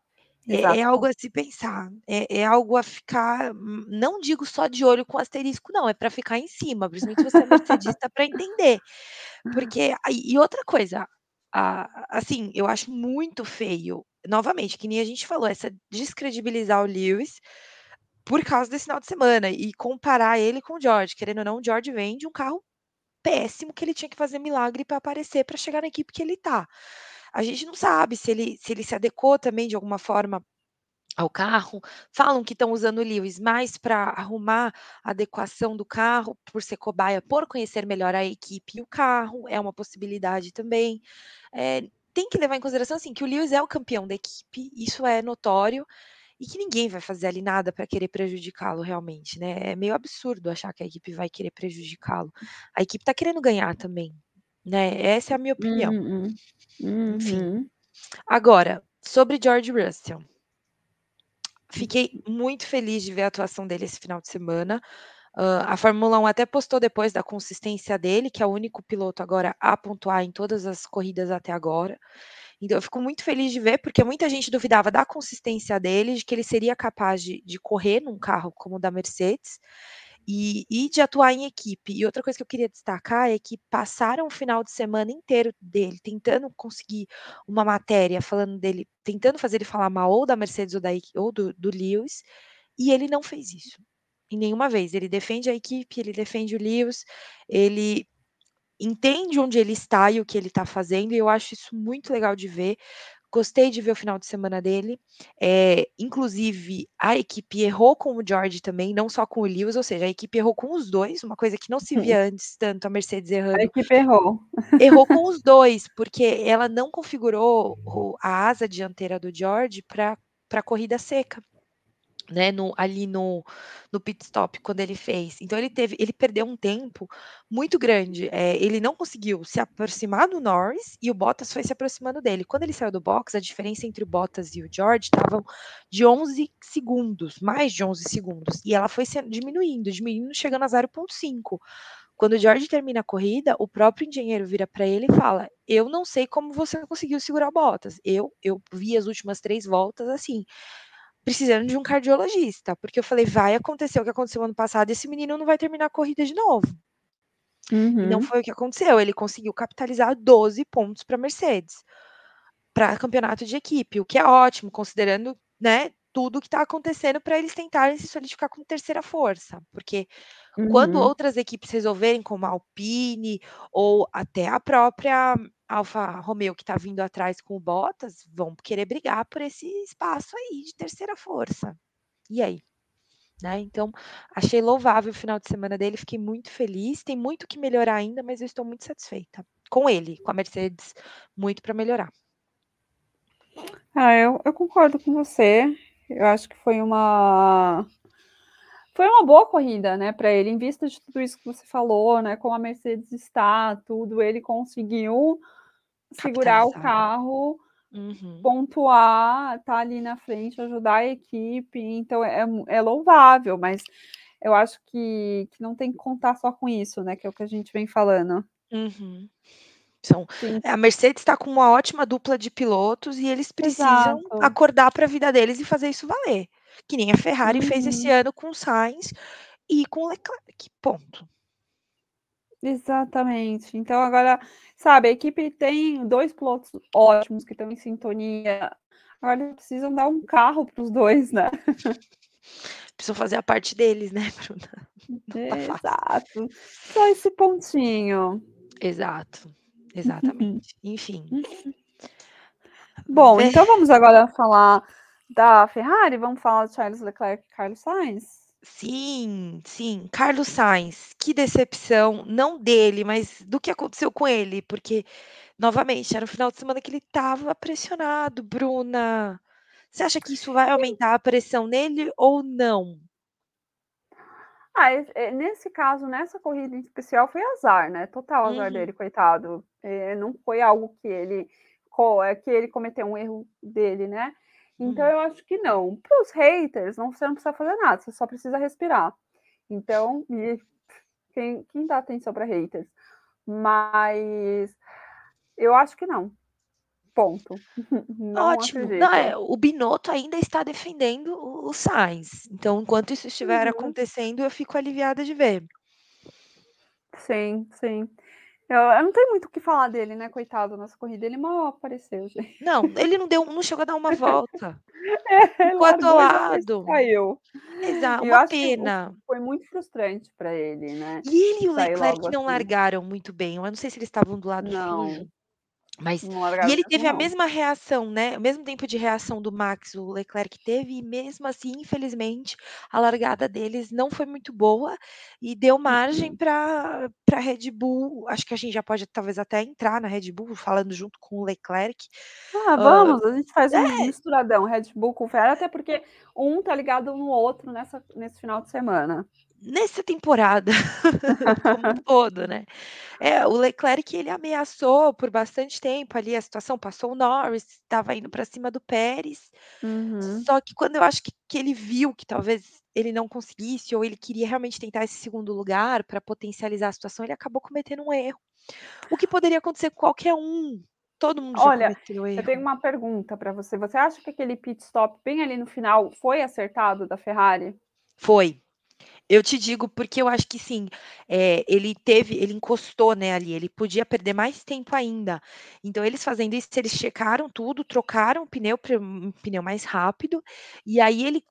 é é algo a se pensar, é é algo a ficar, não digo só de olho com asterisco não, é para ficar em cima, principalmente se você é mercedista para entender, porque e outra coisa, a assim, eu acho muito feio, novamente, que nem a gente falou, essa descredibilizar o Lewis, por causa desse final de semana e comparar ele com o George, querendo ou não o George vem de um carro péssimo que ele tinha que fazer milagre para aparecer, para chegar na equipe que ele está. a gente não sabe se ele se ele se adequou também de alguma forma ao carro. Falam que estão usando o Lewis mais para arrumar a adequação do carro, por ser cobaia, por conhecer melhor a equipe e o carro, é uma possibilidade também. Eh, tem que levar em consideração, assim, que o Lewis é o campeão da equipe, isso é notório, e que ninguém vai fazer ali nada para querer prejudicá-lo realmente, né. É meio absurdo achar que a equipe vai querer prejudicá-lo. A equipe está querendo ganhar também, né, essa é a minha opinião. Uhum. Enfim. Uhum. Agora, sobre George Russell. Fiquei muito feliz de ver a atuação dele esse final de semana. Hã, a Fórmula 1 até postou depois da consistência dele, que é o único piloto agora a pontuar em todas as corridas até agora. Então eu fico muito feliz de ver, porque muita gente duvidava da consistência dele, de que ele seria capaz de de correr num carro como o da Mercedes, e e de atuar em equipe. E outra coisa que eu queria destacar é que passaram o final de semana inteiro dele tentando conseguir uma matéria falando dele tentando fazer ele falar mal ou da Mercedes ou da ou do do Lewis, e ele não fez isso, em nenhuma vez. Ele defende a equipe, ele defende o Lewis, ele entende onde ele está e o que ele está fazendo, e eu acho isso muito legal de ver. Gostei de ver o final de semana dele, eh, inclusive a equipe errou com o George também, não só com o Lewis, ou seja, a equipe errou com os 2, uma coisa que não se via antes tanto a Mercedes A errando. equipe errou. errou com os 2, porque ela não configurou a asa dianteira do George pra corrida seca, né, no ali no no pit stop, quando ele fez. Então ele teve ele perdeu um tempo muito grande, eh, ele não conseguiu se aproximar do Norris e o Bottas foi se aproximando dele. Quando ele saiu do box, a diferença entre o Bottas e o George estavam de 11 segundos, mais de 11 segundos, e ela foi diminuindo, diminuindo, chegando a 0.5. Quando o George termina a corrida, o próprio engenheiro vira para ele e fala: "Eu não sei como você conseguiu segurar o Bottas, eu eu vi as últimas 3 voltas, assim, precisando de um cardiologista, porque eu falei: "Vai acontecer o que aconteceu ano passado, esse menino não vai terminar a corrida de novo". E não Uhum. foi o que aconteceu, ele conseguiu capitalizar 12 pontos pra Mercedes, pra campeonato de equipe, o que é ótimo considerando, né, tudo o que tá acontecendo pra eles tentarem se solidificar como terceira força, porque quando Uhum. outras equipes resolverem, como a Alpine ou até a própria Alfa Romeo que tá vindo atrás com o Bottas, vão querer brigar por esse espaço aí de terceira força. E aí? Né, então achei louvável o final de semana dele, fiquei muito feliz, tem muito que melhorar ainda, mas eu estou muito satisfeita. Com ele, com a Mercedes, muito pra melhorar. Ah, eu eu concordo com você, eu acho que foi uma foi uma boa corrida, né, pra ele, em vista de tudo isso que você falou, né, como a Mercedes está, tudo, ele conseguiu segurar o Capitalizar. carro, Uhum. pontuar, tá ali na frente, ajudar a equipe, então é é louvável, mas eu acho que que não tem que contar só com isso, né, que é o que a gente vem falando. Uhum. Sim. é, a Mercedes tá com uma ótima dupla de pilotos e eles precisam Exato. acordar pra vida deles e fazer isso valer, que nem a Ferrari fez esse Uhum. ano com o Sainz e com o Leclerc, ponto. Exatamente. Então agora, sabe, a equipe tem 2 pilotos ótimos que estão em sintonia, agora precisam dar um carro para os 2, né. Precisam fazer a parte deles, né, Bruna, tá. Exato, só esse pontinho. Exato, exatamente, enfim. Bom, então vamos agora falar da Ferrari, vamos falar de Charles Leclerc e Carlos Sainz? Sim, sim, Carlos Sainz, que decepção, não dele, mas do que aconteceu com ele, porque, novamente, era o final de semana que ele estava pressionado, Bruna. Você acha que isso vai En aumentar a pressão nele ou não? Ah, eh, nesse caso, nessa corrida em especial, foi azar, né, total azar Uhum. dele, coitado. Eh, não foi algo que ele eh, que ele cometeu um erro dele, né. Então Uhum. eu acho que não. Para os haters, não você não precisa fazer nada, você só precisa respirar. Então e quem quem dá atenção pra haters? Mas eu acho que não. Ponto. Não Ótimo. Não, é, o Binotto ainda está defendendo o o Sainz, então enquanto isso estiver Uhum. acontecendo, eu fico aliviada de ver. Sim, sim. Eu eu não tenho muito o que falar dele, né, coitado, nessa corrida, ele mal apareceu, gente. Não, ele não deu não chegou a dar uma volta. É, Ficou atolado. saiu. Exa E eu uma pena. foi muito frustrante pra ele, né, E ele e o Leclerc não assim. largaram muito bem, eu não sei se eles estavam do lado sujo. Mas e ele teve a mesma reação, né, o mesmo tempo de reação do Max, o Leclerc teve e mesmo assim, infelizmente, a largada deles não foi muito boa e deu margem Uhum. pra pra Red Bull acho que a gente já pode talvez até entrar na Red Bull falando junto com o Leclerc. Ah, vamos, a gente faz um é. misturadão, Red Bull com Ferrari, até porque um tá ligado no outro nessa nesse final de semana. Nessa temporada, como um todo, né. É, o Leclerc ele ameaçou por bastante tempo ali a situação, passou o Norris, estava indo pra cima do Pérez, Uhum. só que quando eu acho que que ele viu que talvez ele não conseguisse ou ele queria realmente tentar esse 2º lugar pra potencializar a situação, ele acabou cometendo um erro. O que poderia acontecer com qualquer um, todo mundo já Olha, eu tenho uma pergunta pra você, você acha que aquele pit stop bem ali no final foi acertado da Ferrari? Foi. Eu te digo porque eu acho que sim, eh, ele teve ele encostou, né, ali, ele podia perder mais tempo ainda. Então eles fazendo isso, eles checaram tudo, trocaram o pneu pra um pneu mais rápido, e aí ele,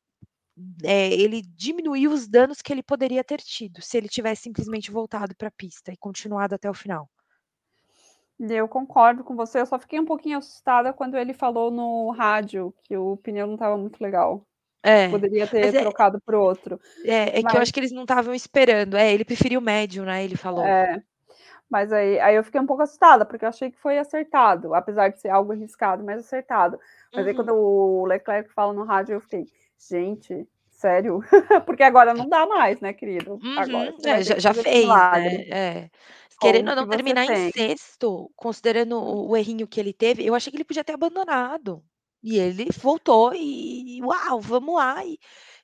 eh, ele diminuiu os danos que ele poderia ter tido, se ele tivesse simplesmente voltado pra pista e continuado até o final. Eu concordo com você, eu só fiquei um pouquinho assustada quando ele falou no rádio que o pneu não estava muito legal, É, poderia mas ter é trocado por outro, é, é que eu mas acho que eles não estavam esperando. É, ele preferiu o médio, né, ele falou. É, mas aí aí eu fiquei um pouco assustada, porque eu achei que foi acertado, apesar de ser algo arriscado, mas acertado. Mas aí quando Uhum. o Leclerc fala no rádio eu fiquei: "Gente, sério?" Porque agora não dá mais, né, querido, agora Uhum. vai É, já já fez, né, é. Querendo ou não terminar em tem. 6º, considerando o o errinho que ele teve, eu achei que ele podia ter abandonado. E ele voltou e uau, vamos lá, e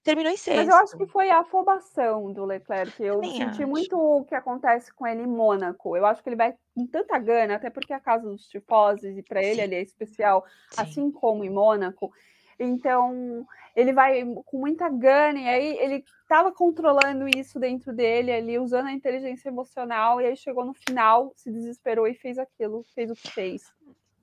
terminou em Mas eu acho que 6º. foi a afobação do Leclerc, eu Também senti acho. muito o que acontece com ele em Mônaco, eu acho que ele vai com tanta gana, até porque é a casa dos tifoses e pra ele ali é especial, Sim. assim como em Mônaco, então ele vai com muita gana e aí ele estava controlando isso dentro dele ali, usando a inteligência emocional e aí chegou no final, se desesperou e fez aquilo, fez o que fez.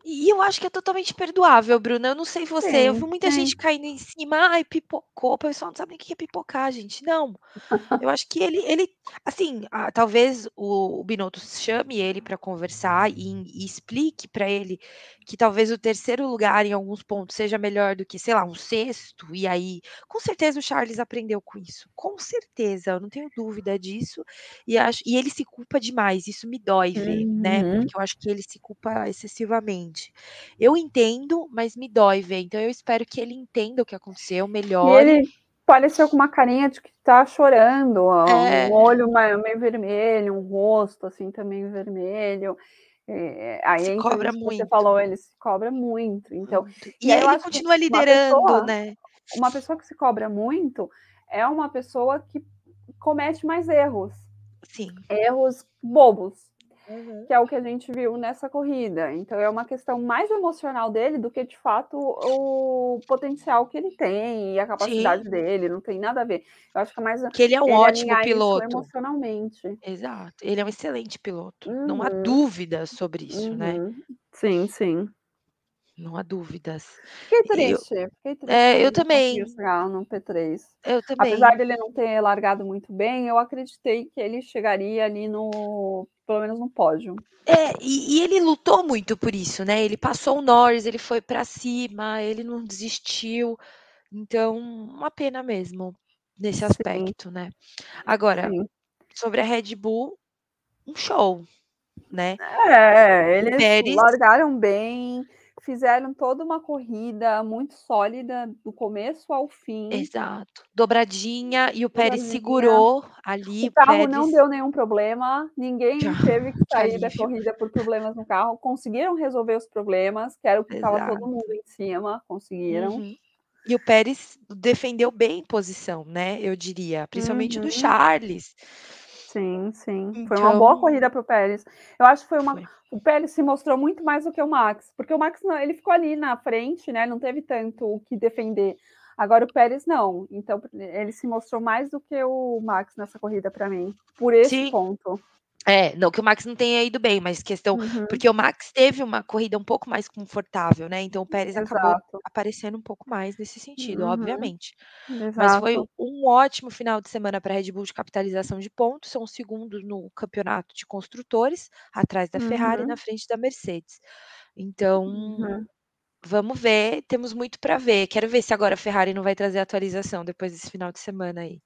E eu acho que é totalmente perdoável, Bruna, eu não sei você, eu vi muita gente sim. caindo em cima: "Ai, pipocou", o pessoal não sabe nem o que é pipocar gente, não. Eu acho que ele ele assim, ah, talvez o o Binotto chame ele pra conversar e e explique pra ele que talvez o 3º lugar em alguns pontos seja melhor do que, sei lá, um 6º, e aí com certeza o Charles aprendeu com isso, com certeza, eu não tenho dúvida disso, e acho e ele se culpa demais, isso me dói ver, né, Uhum. porque eu acho que ele se culpa excessivamente. Eu entendo, mas me dói ver, então eu espero que ele entenda o que aconteceu, melhore ele pareceu com uma carinha de que tá chorando, um É. olho mai meio vermelho, um rosto, assim, também vermelho, eh, aí Se cobra que você muito. falou, ele se cobra muito, então Muito. e E aí ele continua liderando, pessoa né. uma pessoa que se cobra muito, é uma pessoa que comete mais erros, Sim. erros bobos, Uhum. que é o que a gente viu nessa corrida, então é uma questão mais emocional dele do que de fato o potencial que ele tem e a capacidade Sim. dele, não tem nada a ver. Eu acho que é mais Que ele é um ele ótimo piloto. emocionalmente. Exato, ele é um excelente piloto, não há Uhum. dúvida sobre isso, né. Uhum. Sim, sim. Não há dúvidas. Fiquei E eu triste, fiquei triste é, eu também. no P3. Eu Apesar também. dele não ter largado muito bem, eu acreditei que ele chegaria ali no pelo menos no pódio. É, e e ele lutou muito por isso, né, ele passou o Norris, ele foi pra cima, ele não desistiu, então uma pena mesmo, nesse Sim. aspecto, né. Agora, Sim. sobre a Red Bull, um show, né. É, O eles Pérez largaram bem, fizeram toda uma corrida muito sólida, do começo ao fim. Exato, dobradinha e o Pérez Dobradinha. segurou ali, o carro não Pérez deu nenhum problema, ninguém teve que Que sair da alívio. corrida por problemas no carro, conseguiram resolver os problemas, que era o que estava todo mundo em cima, conseguiram. Uhum. E o Pérez defendeu bem posição, né, eu diria, principalmente do Uhum. Charles. Sim, sim, foi uma boa Então corrida para o Pérez. Eu acho que foi uma Foi. o Pérez se mostrou muito mais do que o Max, porque o Max não, ele ficou ali na frente, né, não teve tanto o que defender. Agora o Pérez não, então ele se mostrou mais do que o Max nessa corrida pra mim, por esse Sim. ponto. É, não que o Max não tenha ido bem, mas questão Uhum. porque o Max teve uma corrida um pouco mais confortável, né, então o Pérez acabou Exato. aparecendo um pouco mais nesse sentido, Uhum. obviamente. Mas foi Exato. um ótimo final de semana pra Red Bull de capitalização de pontos, são os segundos no campeonato de construtores, atrás da Ferrari, na Uhum. frente da Mercedes. Então, Uhum. vamos ver, temos muito pra ver. Quero ver se agora a Ferrari não vai trazer atualização depois desse final de semana aí.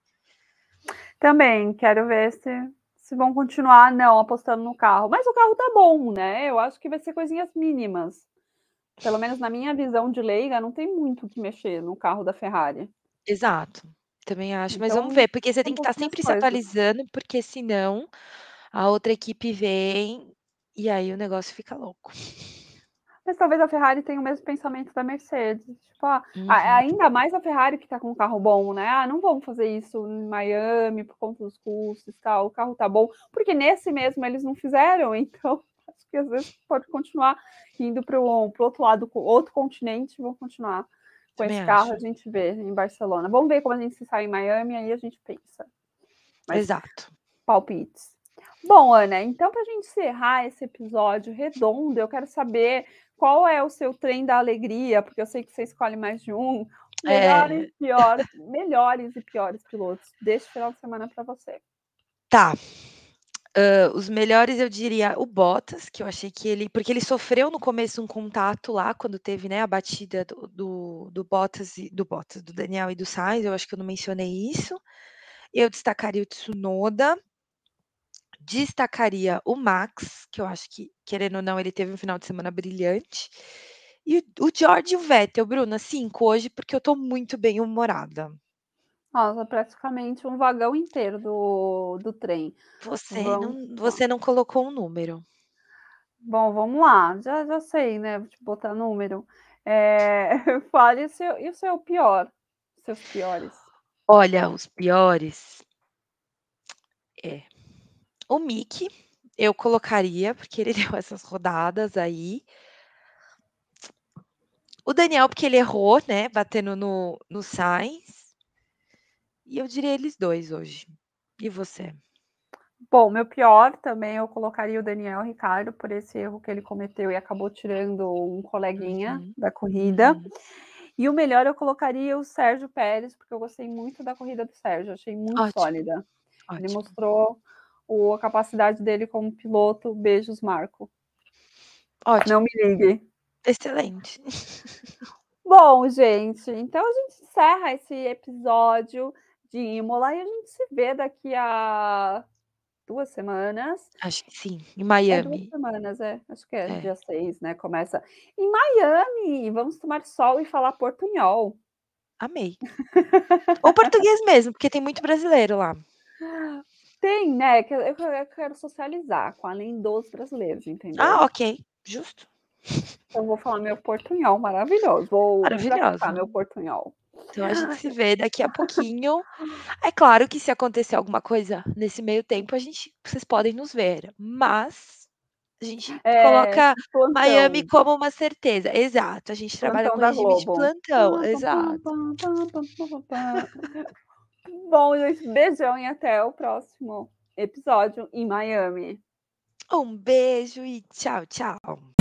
Também, quero ver se se vão continuar não apostando no carro, mas o carro tá bom, né, eu acho que vai ser coisinhas mínimas. Pelo menos na minha visão de leiga, não tem muito o que mexer no carro da Ferrari. Exato, também acho, mas vamos Então, ver, porque você tem que estar pouquinhas sempre se atualizando, porque senão a outra equipe vem, e aí o negócio fica louco. Mas talvez a Ferrari tenha o mesmo pensamento da Mercedes, tipo, ah, a Uhum. ainda mais a Ferrari que tá com um carro bom, né, "Ah, não vamos fazer isso em Miami por conta dos custos, tal, o carro tá bom", porque nesse mesmo eles não fizeram, então acho que às vezes pode continuar indo para o para outro lado, outro continente, vão continuar com Também esse carro, a gente vê em Barcelona. Vamos ver como a gente se sai em Miami, aí a gente pensa. Mas Exato. palpites. Bom, Ana, então pra gente encerrar esse episódio redondo, eu quero saber qual é o seu trem da alegria, porque eu sei que você escolhe mais de um, melhor e É. pior melhores e piores pilotos deste final de semana pra você. Tá. Hã, os melhores eu diria o Bottas, que eu achei que ele porque ele sofreu no começo um contato lá, quando teve, né, a batida do do do Bottas e do Bottas, do Daniel e do Sainz, eu acho que eu não mencionei isso. Eu destacaria o Tsunoda. Destacaria o Max, que eu acho que, querendo ou não, ele teve um final de semana brilhante. E o George e o Vettel, Bruna, 5 hoje, porque eu tô muito bem-humorada. Nossa, praticamente um vagão inteiro do do trem. Você Vamos não você não colocou um número. Bom, vamos lá, já já sei, né, vou te botar número. Eh, fale o seu e o seu pior, seus piores? Olha, os piores É. O Mick, eu colocaria, porque ele deu essas rodadas aí. O Daniel, porque ele errou, né, batendo no no Sainz. E eu diria eles 2 hoje. E você? Bom, meu pior também eu colocaria o Daniel Ricciardo, por esse erro que ele cometeu e acabou tirando um coleguinha Uhum, da corrida. uhum. E o melhor eu colocaria o Sérgio Pérez, porque eu gostei muito da corrida do Sérgio, achei muito Ótimo, sólida. Ele ótimo. mostrou o a capacidade dele como piloto, beijos Marco. Não Ótimo. me ligue. Excelente. Bom, gente, então a gente encerra esse episódio de Imola e a gente se vê daqui a 2 semanas. Acho que sim, em É 2 Miami. semanas, é, acho que é É. dia 6, né, começa. Em Miami, vamos tomar sol e falar portunhol. Amei. Ou português mesmo, porque tem muito brasileiro lá. Tem, né, que eu eu eu quero socializar com além dos brasileiros, entendeu? Ah, ok, justo. Então vou falar meu portunhol maravilhoso, vou praticar Maravilhosa. meu portunhol. Então a gente se vê daqui a pouquinho. É claro que se acontecer alguma coisa nesse meio tempo, a gente vocês podem nos ver, mas a gente É, coloca Miami plantão. como uma certeza. Exato, a gente trabalha Plantão com regime de Globo. plantão. Exato. Bom, gente, beijão e até o próximo episódio em Miami. Um beijo e tchau, tchau.